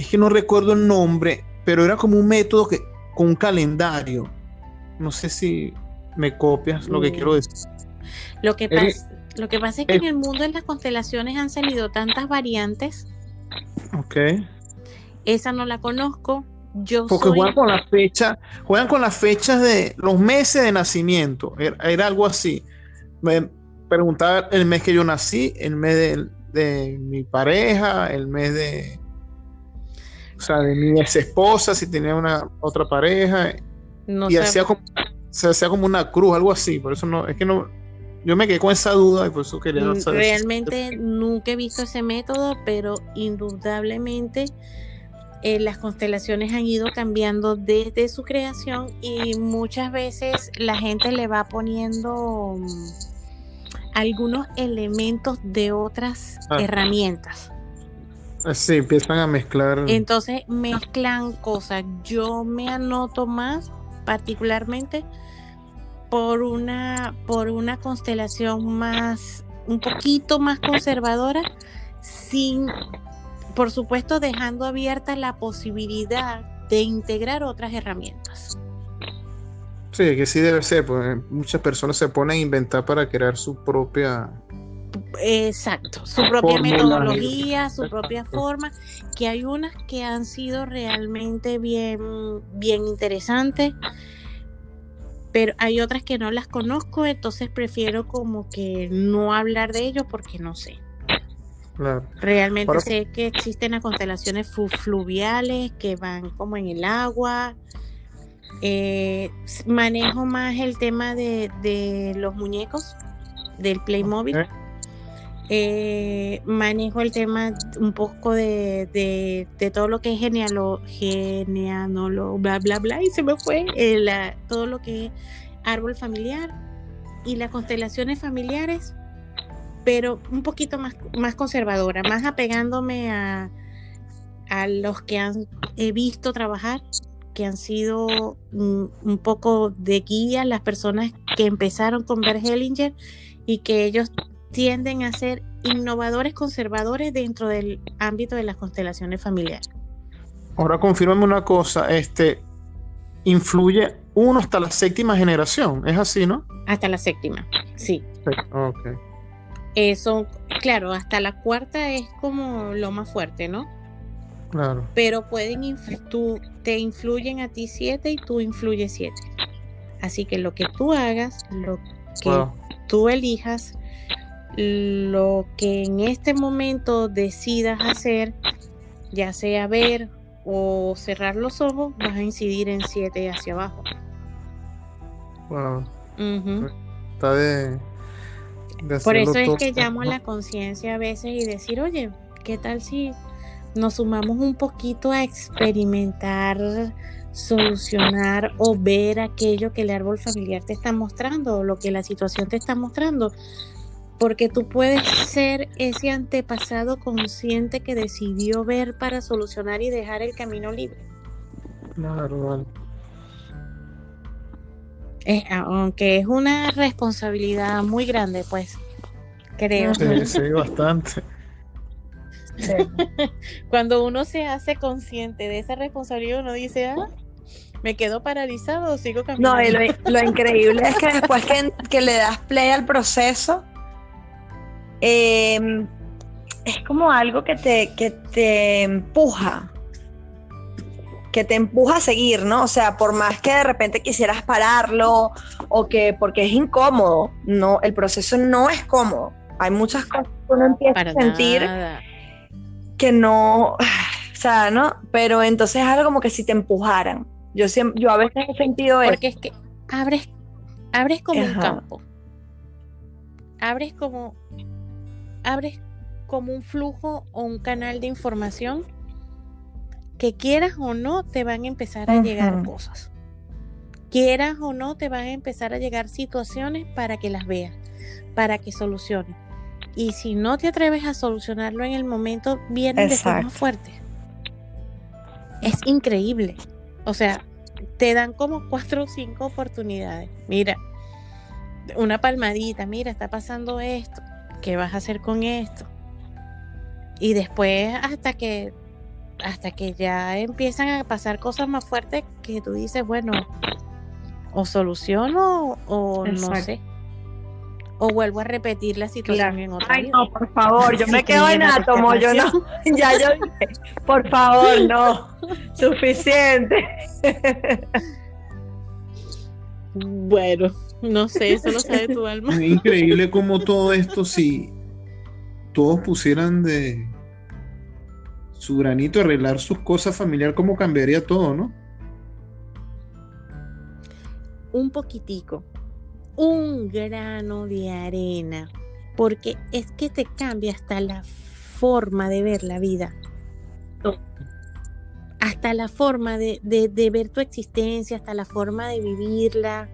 es que no recuerdo el nombre, pero era como un método que, con un calendario. No sé si me copias lo que mm. quiero decir. Lo que, pasa, lo que pasa es que en el mundo de las constelaciones han salido tantas variantes. Ok. Esa no la conozco. Yo Porque juegan con la fecha, juegan con las fechas de los meses de nacimiento. Era, algo así. Me preguntaba el mes que yo nací, el mes de, mi pareja, el mes de, o sea, de mi ex esposa, si tenía una otra pareja. y hacía como, se hacía como una cruz, algo así. Por eso no, es que no, yo me quedé con esa duda y por eso quería mm, saber. Realmente nunca he visto ese método, pero indudablemente eh, las constelaciones han ido cambiando desde su creación y muchas veces la gente le va poniendo mm, algunos elementos de otras ah. herramientas. Sí, empiezan a mezclar. Entonces mezclan cosas. Yo me anoto más particularmente por una, por una constelación más, un poquito más conservadora, sin, por supuesto, dejando abierta la posibilidad de integrar otras herramientas. Sí, que sí debe ser, pues muchas personas se ponen a inventar para crear su propia Exacto, su propia metodología, su propia forma, que hay unas que han sido realmente bien, bien interesantes pero hay otras que no las conozco, entonces prefiero como que no hablar de ellos porque no sé. Realmente sé que existen las constelaciones fluviales que van como en el agua. Eh, manejo más el tema de, los muñecos, del Playmobil. Eh, manejo el tema un poco de, de, todo lo que es genealo, bla, bla, bla, y se me fue eh, todo lo que es árbol familiar y las constelaciones familiares, pero un poquito más, más conservadora, más apegándome a, a los que han, he visto trabajar, que han sido un, un poco de guía, las personas que empezaron con Bert Hellinger y que ellos tienden a ser innovadores conservadores dentro del ámbito de las constelaciones familiares. Ahora confírmame una cosa, este influye uno hasta la séptima generación, es así, ¿no? Hasta la séptima, sí. Ok. Eso, claro, hasta la cuarta es como lo más fuerte, ¿no? Claro. Pero pueden, tú, te influyen a ti siete y tú influyes siete. Así que lo que tú hagas, lo que tú elijas, lo que en este momento decidas hacer, ya sea ver o cerrar los ojos, vas a incidir en 7 hacia abajo. Wow. Está de, Por eso es que llamo a la conciencia a veces y decir, oye, ¿qué tal si nos sumamos un poquito a experimentar, solucionar o ver aquello que el árbol familiar te está mostrando o lo que la situación te está mostrando? Porque tú puedes ser ese antepasado consciente que decidió ver para solucionar y dejar el camino libre. Claro, aunque es una responsabilidad muy grande, pues, creo. Sí, sí, bastante. [LAUGHS] Cuando uno se hace consciente de esa responsabilidad, uno dice, ah, me quedo paralizado o sigo caminando. No, lo, increíble es que después que, que le das play al proceso, Em, es como algo que te, que te empuja, que te empuja a seguir, ¿no? O sea, por más que de repente quisieras pararlo o que porque es incómodo, no, el proceso no es cómodo. Hay muchas cosas que uno empieza a sentir que no, [SIGHS] o sea, ¿no? Pero entonces es algo como que si te empujaran. Yo siempre, yo a veces he sentido eso. Porque es que abres, abres como un campo. Abres como abres como un flujo o un canal de información que quieras o no te van a empezar a llegar cosas. Quieras o no te van a empezar a llegar situaciones para que las veas, para que soluciones. Y si no te atreves a solucionarlo en el momento, vienen de forma fuerte. Es increíble. O sea, te dan como cuatro o cinco oportunidades. Mira, una palmadita, mira, está pasando esto, ¿qué vas a hacer con esto? Y después hasta que hasta que ya empiezan a pasar cosas más fuertes que tú dices, bueno, o soluciono o no sé. O vuelvo a repetir la situación en otra Ay, no, por favor, yo [LAUGHS] me quedo en átomo, yo no. [LAUGHS] ya yo dije, por favor, no. [LAUGHS] Suficiente. bueno, no sé, eso lo sabe tu alma. Es increíble como todo esto, si todos pusieran de su granito a arreglar sus cosas familiar, cómo cambiaría todo, ¿no? Un poquitico, un grano de arena, porque es que te cambia hasta la forma de ver la vida. Hasta la forma de, de, ver tu existencia, hasta la forma de vivirla.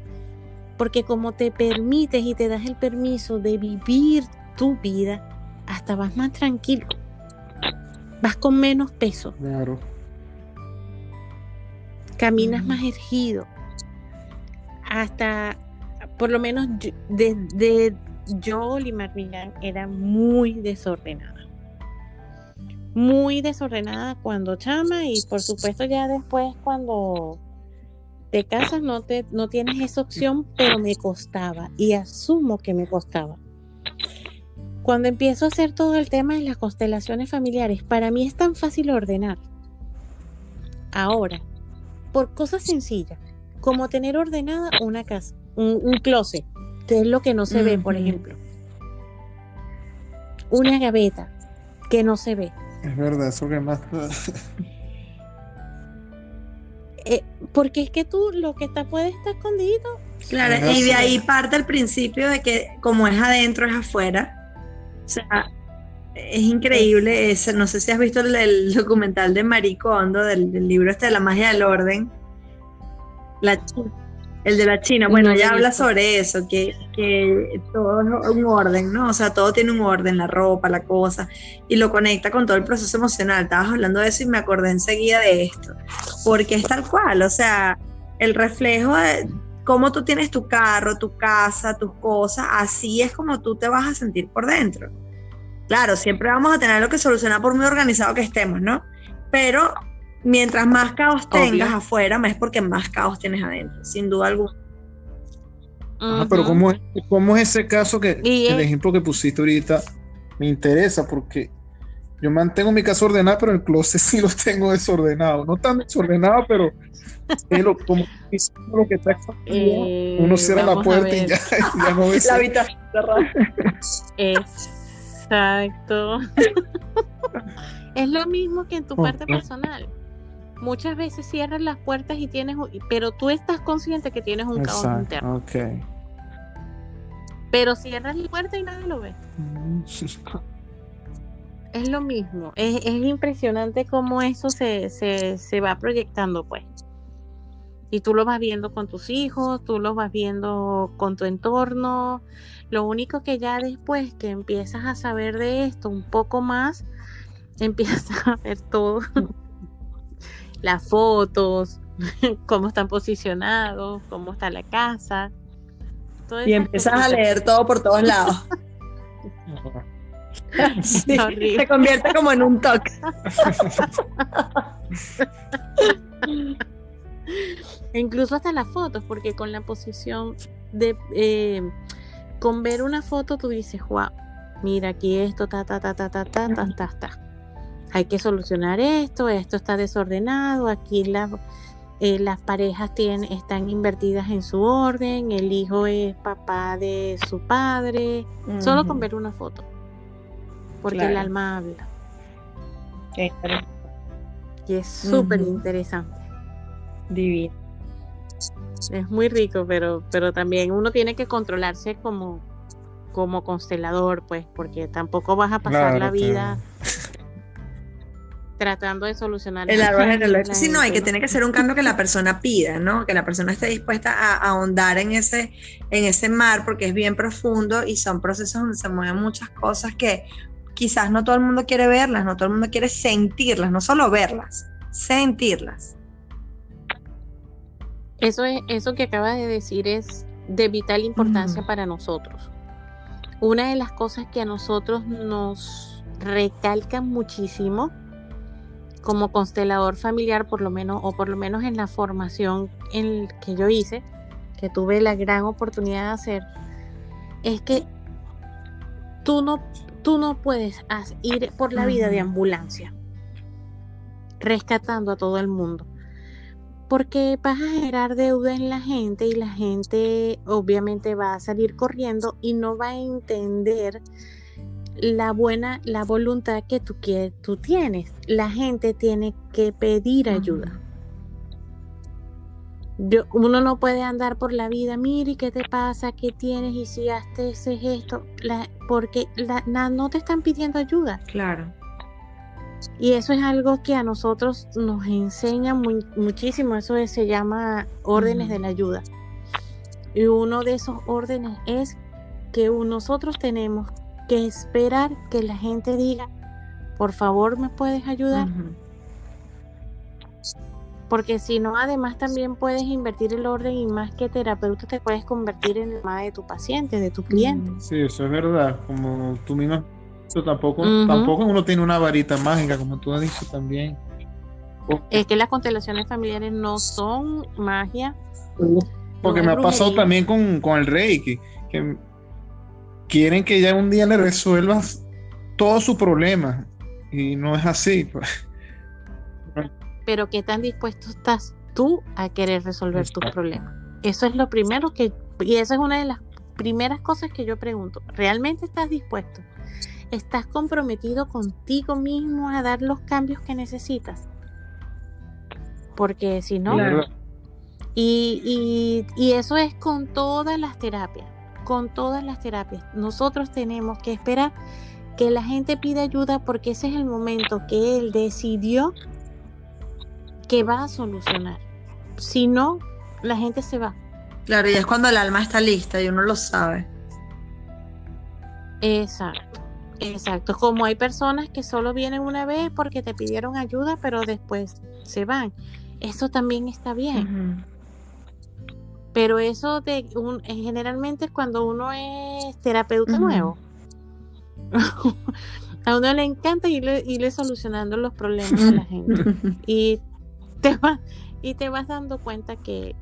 Porque como te permites y te das el permiso de vivir tu vida, hasta vas más tranquilo. Vas con menos peso. Claro. Caminas más ergido. Hasta por lo menos desde yo, Limar era muy desordenada. Muy desordenada cuando chama y por supuesto ya después cuando te casas no, te, no tienes esa opción, pero me costaba y asumo que me costaba. Cuando empiezo a hacer todo el tema de las constelaciones familiares, para mí es tan fácil ordenar. Ahora, por cosas sencillas, como tener ordenada una casa un, closet, que es lo que no se ve, por ejemplo. Una gaveta, que no se ve. Es verdad, eso que más... Eh, porque es que tú lo que está puede estar escondido. Claro, y de ahí parte el principio de que como es adentro es afuera. O sea, es increíble ese, no sé si has visto el, documental de Maricondo del, del libro este de la magia del orden. La chica el de la China, bueno, ya habla sobre eso, que, que, todo es un orden, ¿no? O sea, todo tiene un orden, la ropa, la cosa, y lo conecta con todo el proceso emocional. Estabas hablando de eso y me acordé enseguida de esto, porque es tal cual, o sea, el reflejo de cómo tú tienes tu carro, tu casa, tus cosas, así es como tú te vas a sentir por dentro. Claro, siempre vamos a tener lo que solucionar por muy organizado que estemos, ¿no? Pero mientras más caos tengas afuera, más es porque más caos tienes adentro, sin duda alguna. pero ¿cómo es, ¿cómo es, ese caso que el ejemplo que pusiste ahorita me interesa? Porque yo mantengo mi casa ordenada, pero el closet [LAUGHS] sí lo tengo desordenado. No tan desordenado, pero es lo, como lo que está eh, uno cierra la puerta y ya, no ves. La habitación cerrada. Exacto. [LAUGHS] es lo mismo que en tu parte personal muchas veces cierras las puertas y tienes, pero tú estás consciente que tienes un caos interno. Okay. Pero cierras la puerta y nadie lo ve. Mm. [LAUGHS] es lo mismo. Es, impresionante cómo eso se, se, se, va proyectando, pues. Y tú lo vas viendo con tus hijos, tú lo vas viendo con tu entorno. Lo único que ya después que empiezas a saber de esto un poco más, [LAUGHS] empiezas a ver todo [LAUGHS] las fotos, [LAUGHS] cómo están posicionados, cómo está la casa. Y empiezas a leer todo por todos lados. [LAUGHS] [LAUGHS] se convierte como en un toque. incluso hasta las fotos, porque con la posición de eh, con ver una foto tú dices, wow, mira aquí esto, ta, ta, ta, ta, ta, ta, ta, ta, ta hay que solucionar esto, esto está desordenado, aquí eh, las parejas tienen, están invertidas en su orden, el hijo es papá de su padre, solo con ver una foto, porque el alma habla. y es súper interesante. Divino. Es muy rico, pero, pero también uno tiene que controlarse como, como constelador, pues, porque tampoco vas a pasar la vida tratando de solucionar el árbol [LAUGHS] genealógico. Sí, no, hay que tiene que ser un cambio que la persona pida, ¿no? Que la persona esté dispuesta a, ahondar en ese, en ese mar porque es bien profundo y son procesos donde se mueven muchas cosas que quizás no todo el mundo quiere verlas, no todo el mundo quiere sentirlas, no solo verlas, sentirlas. Eso es, eso que acabas de decir es de vital importancia para nosotros. Una de las cosas que a nosotros nos recalcan muchísimo como constelador familiar, por lo menos, o por lo menos en la formación en que yo hice, que tuve la gran oportunidad de hacer, es que tú no, tú no puedes ir por la vida de ambulancia, rescatando a todo el mundo. Porque vas a generar deuda en la gente y la gente obviamente va a salir corriendo y no va a entender la buena, la voluntad que tú, que tú tienes. La gente tiene que pedir ayuda. uno no puede andar por la vida, mire, ¿qué te pasa? ¿Qué tienes? Y si haces esto, porque no te están pidiendo ayuda. Claro. Y eso es algo que a nosotros nos enseña muchísimo, eso se llama órdenes de la ayuda. Y uno de esos órdenes es que nosotros tenemos que esperar que la gente diga, por favor, ¿me puedes ayudar? Porque si no, además también puedes invertir el orden y más que terapeuta te puedes convertir en el más de tu paciente, de tu cliente. Sí, eso es verdad. Como tú misma, tampoco, tampoco uno tiene una varita mágica, como tú has dicho también. Es que las constelaciones familiares no son magia. Porque me ha pasado también con, con el Reiki, que quieren que ya un día le resuelvas todo su problema y no es así. Pues. Pero ¿qué tan dispuesto estás tú a querer resolver tu problema? Eso es lo primero que, y esa es una de las primeras cosas que yo pregunto. ¿Realmente estás dispuesto? ¿Estás comprometido contigo mismo a dar los cambios que necesitas? Porque si no... y, y eso es con todas las terapias con todas las terapias. Nosotros tenemos que esperar que la gente pida ayuda porque ese es el momento que él decidió que va a solucionar. Si no, la gente se va. Claro, y es cuando el alma está lista y uno lo sabe. Exacto, exacto. Como hay personas que solo vienen una vez porque te pidieron ayuda, pero después se van. Eso también está bien. Pero eso de un, eh, generalmente es cuando uno es terapeuta nuevo. [LAUGHS] a uno le encanta irle, irle, solucionando los problemas a la gente. [LAUGHS] y te vas, y te vas dando cuenta que,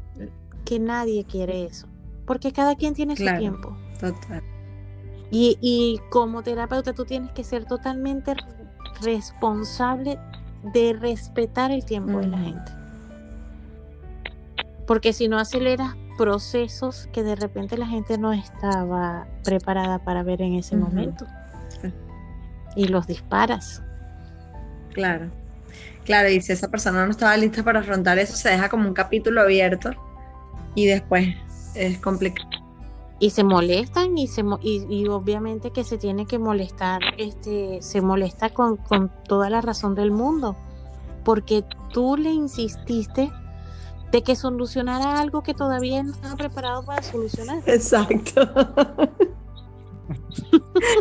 que nadie quiere eso. Porque cada quien tiene su tiempo. Total. Y, y como terapeuta tú tienes que ser totalmente responsable de respetar el tiempo de la gente. Porque si no aceleras procesos que de repente la gente no estaba preparada para ver en ese momento. Y los disparas. Claro. Claro, y si esa persona no estaba lista para afrontar eso, se deja como un capítulo abierto y después es complicado. Y se molestan y, se, y, obviamente que se tiene que molestar, este, se molesta con, con toda la razón del mundo, porque tú le insististe de que solucionara algo que todavía no estaba preparado para solucionar. Exacto.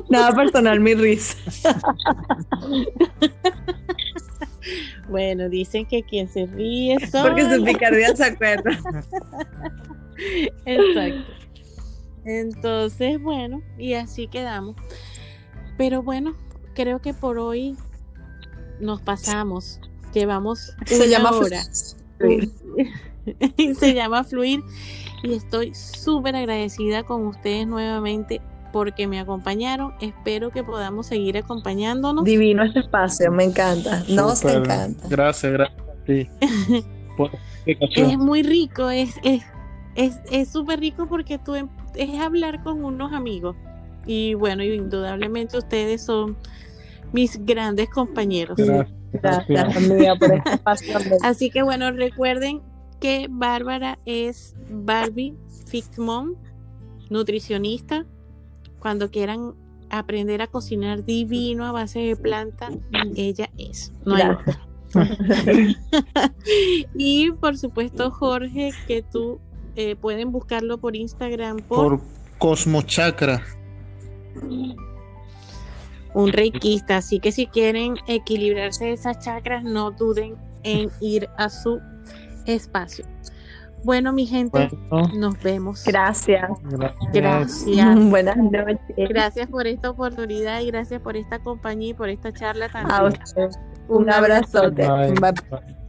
Nada personal, mi risa. bueno, dicen que quien se ríe Porque su picardía se acuerda. Exacto. Entonces, bueno, y así quedamos. Pero bueno, creo que por hoy nos pasamos. Llevamos se llama hora. [LAUGHS] se llama Fluir y estoy súper agradecida con ustedes nuevamente porque me acompañaron. Espero que podamos seguir acompañándonos. Divino este espacio, me encanta. Nos encanta. Gracias, gracias [LAUGHS] es muy rico, es es súper rico porque tú em, es hablar con unos amigos. Y bueno, indudablemente ustedes son mis grandes compañeros. Gracias, amiga, por este. [LAUGHS] Así que bueno, recuerden que Bárbara es Barbie Fixmon, nutricionista. Cuando quieran aprender a cocinar divino a base de planta, ella es. No hay [LAUGHS] y por supuesto, Jorge, que tú eh, pueden buscarlo por Instagram por, por Cosmochakra un reikista. Así que si quieren equilibrarse esas chakras, no duden en ir a su espacio. Bueno, mi gente, nos vemos. Gracias. Gracias. [LAUGHS] Buenas noches. Gracias por esta oportunidad y gracias por esta compañía y por esta charla tan Un, abrazo. Bye.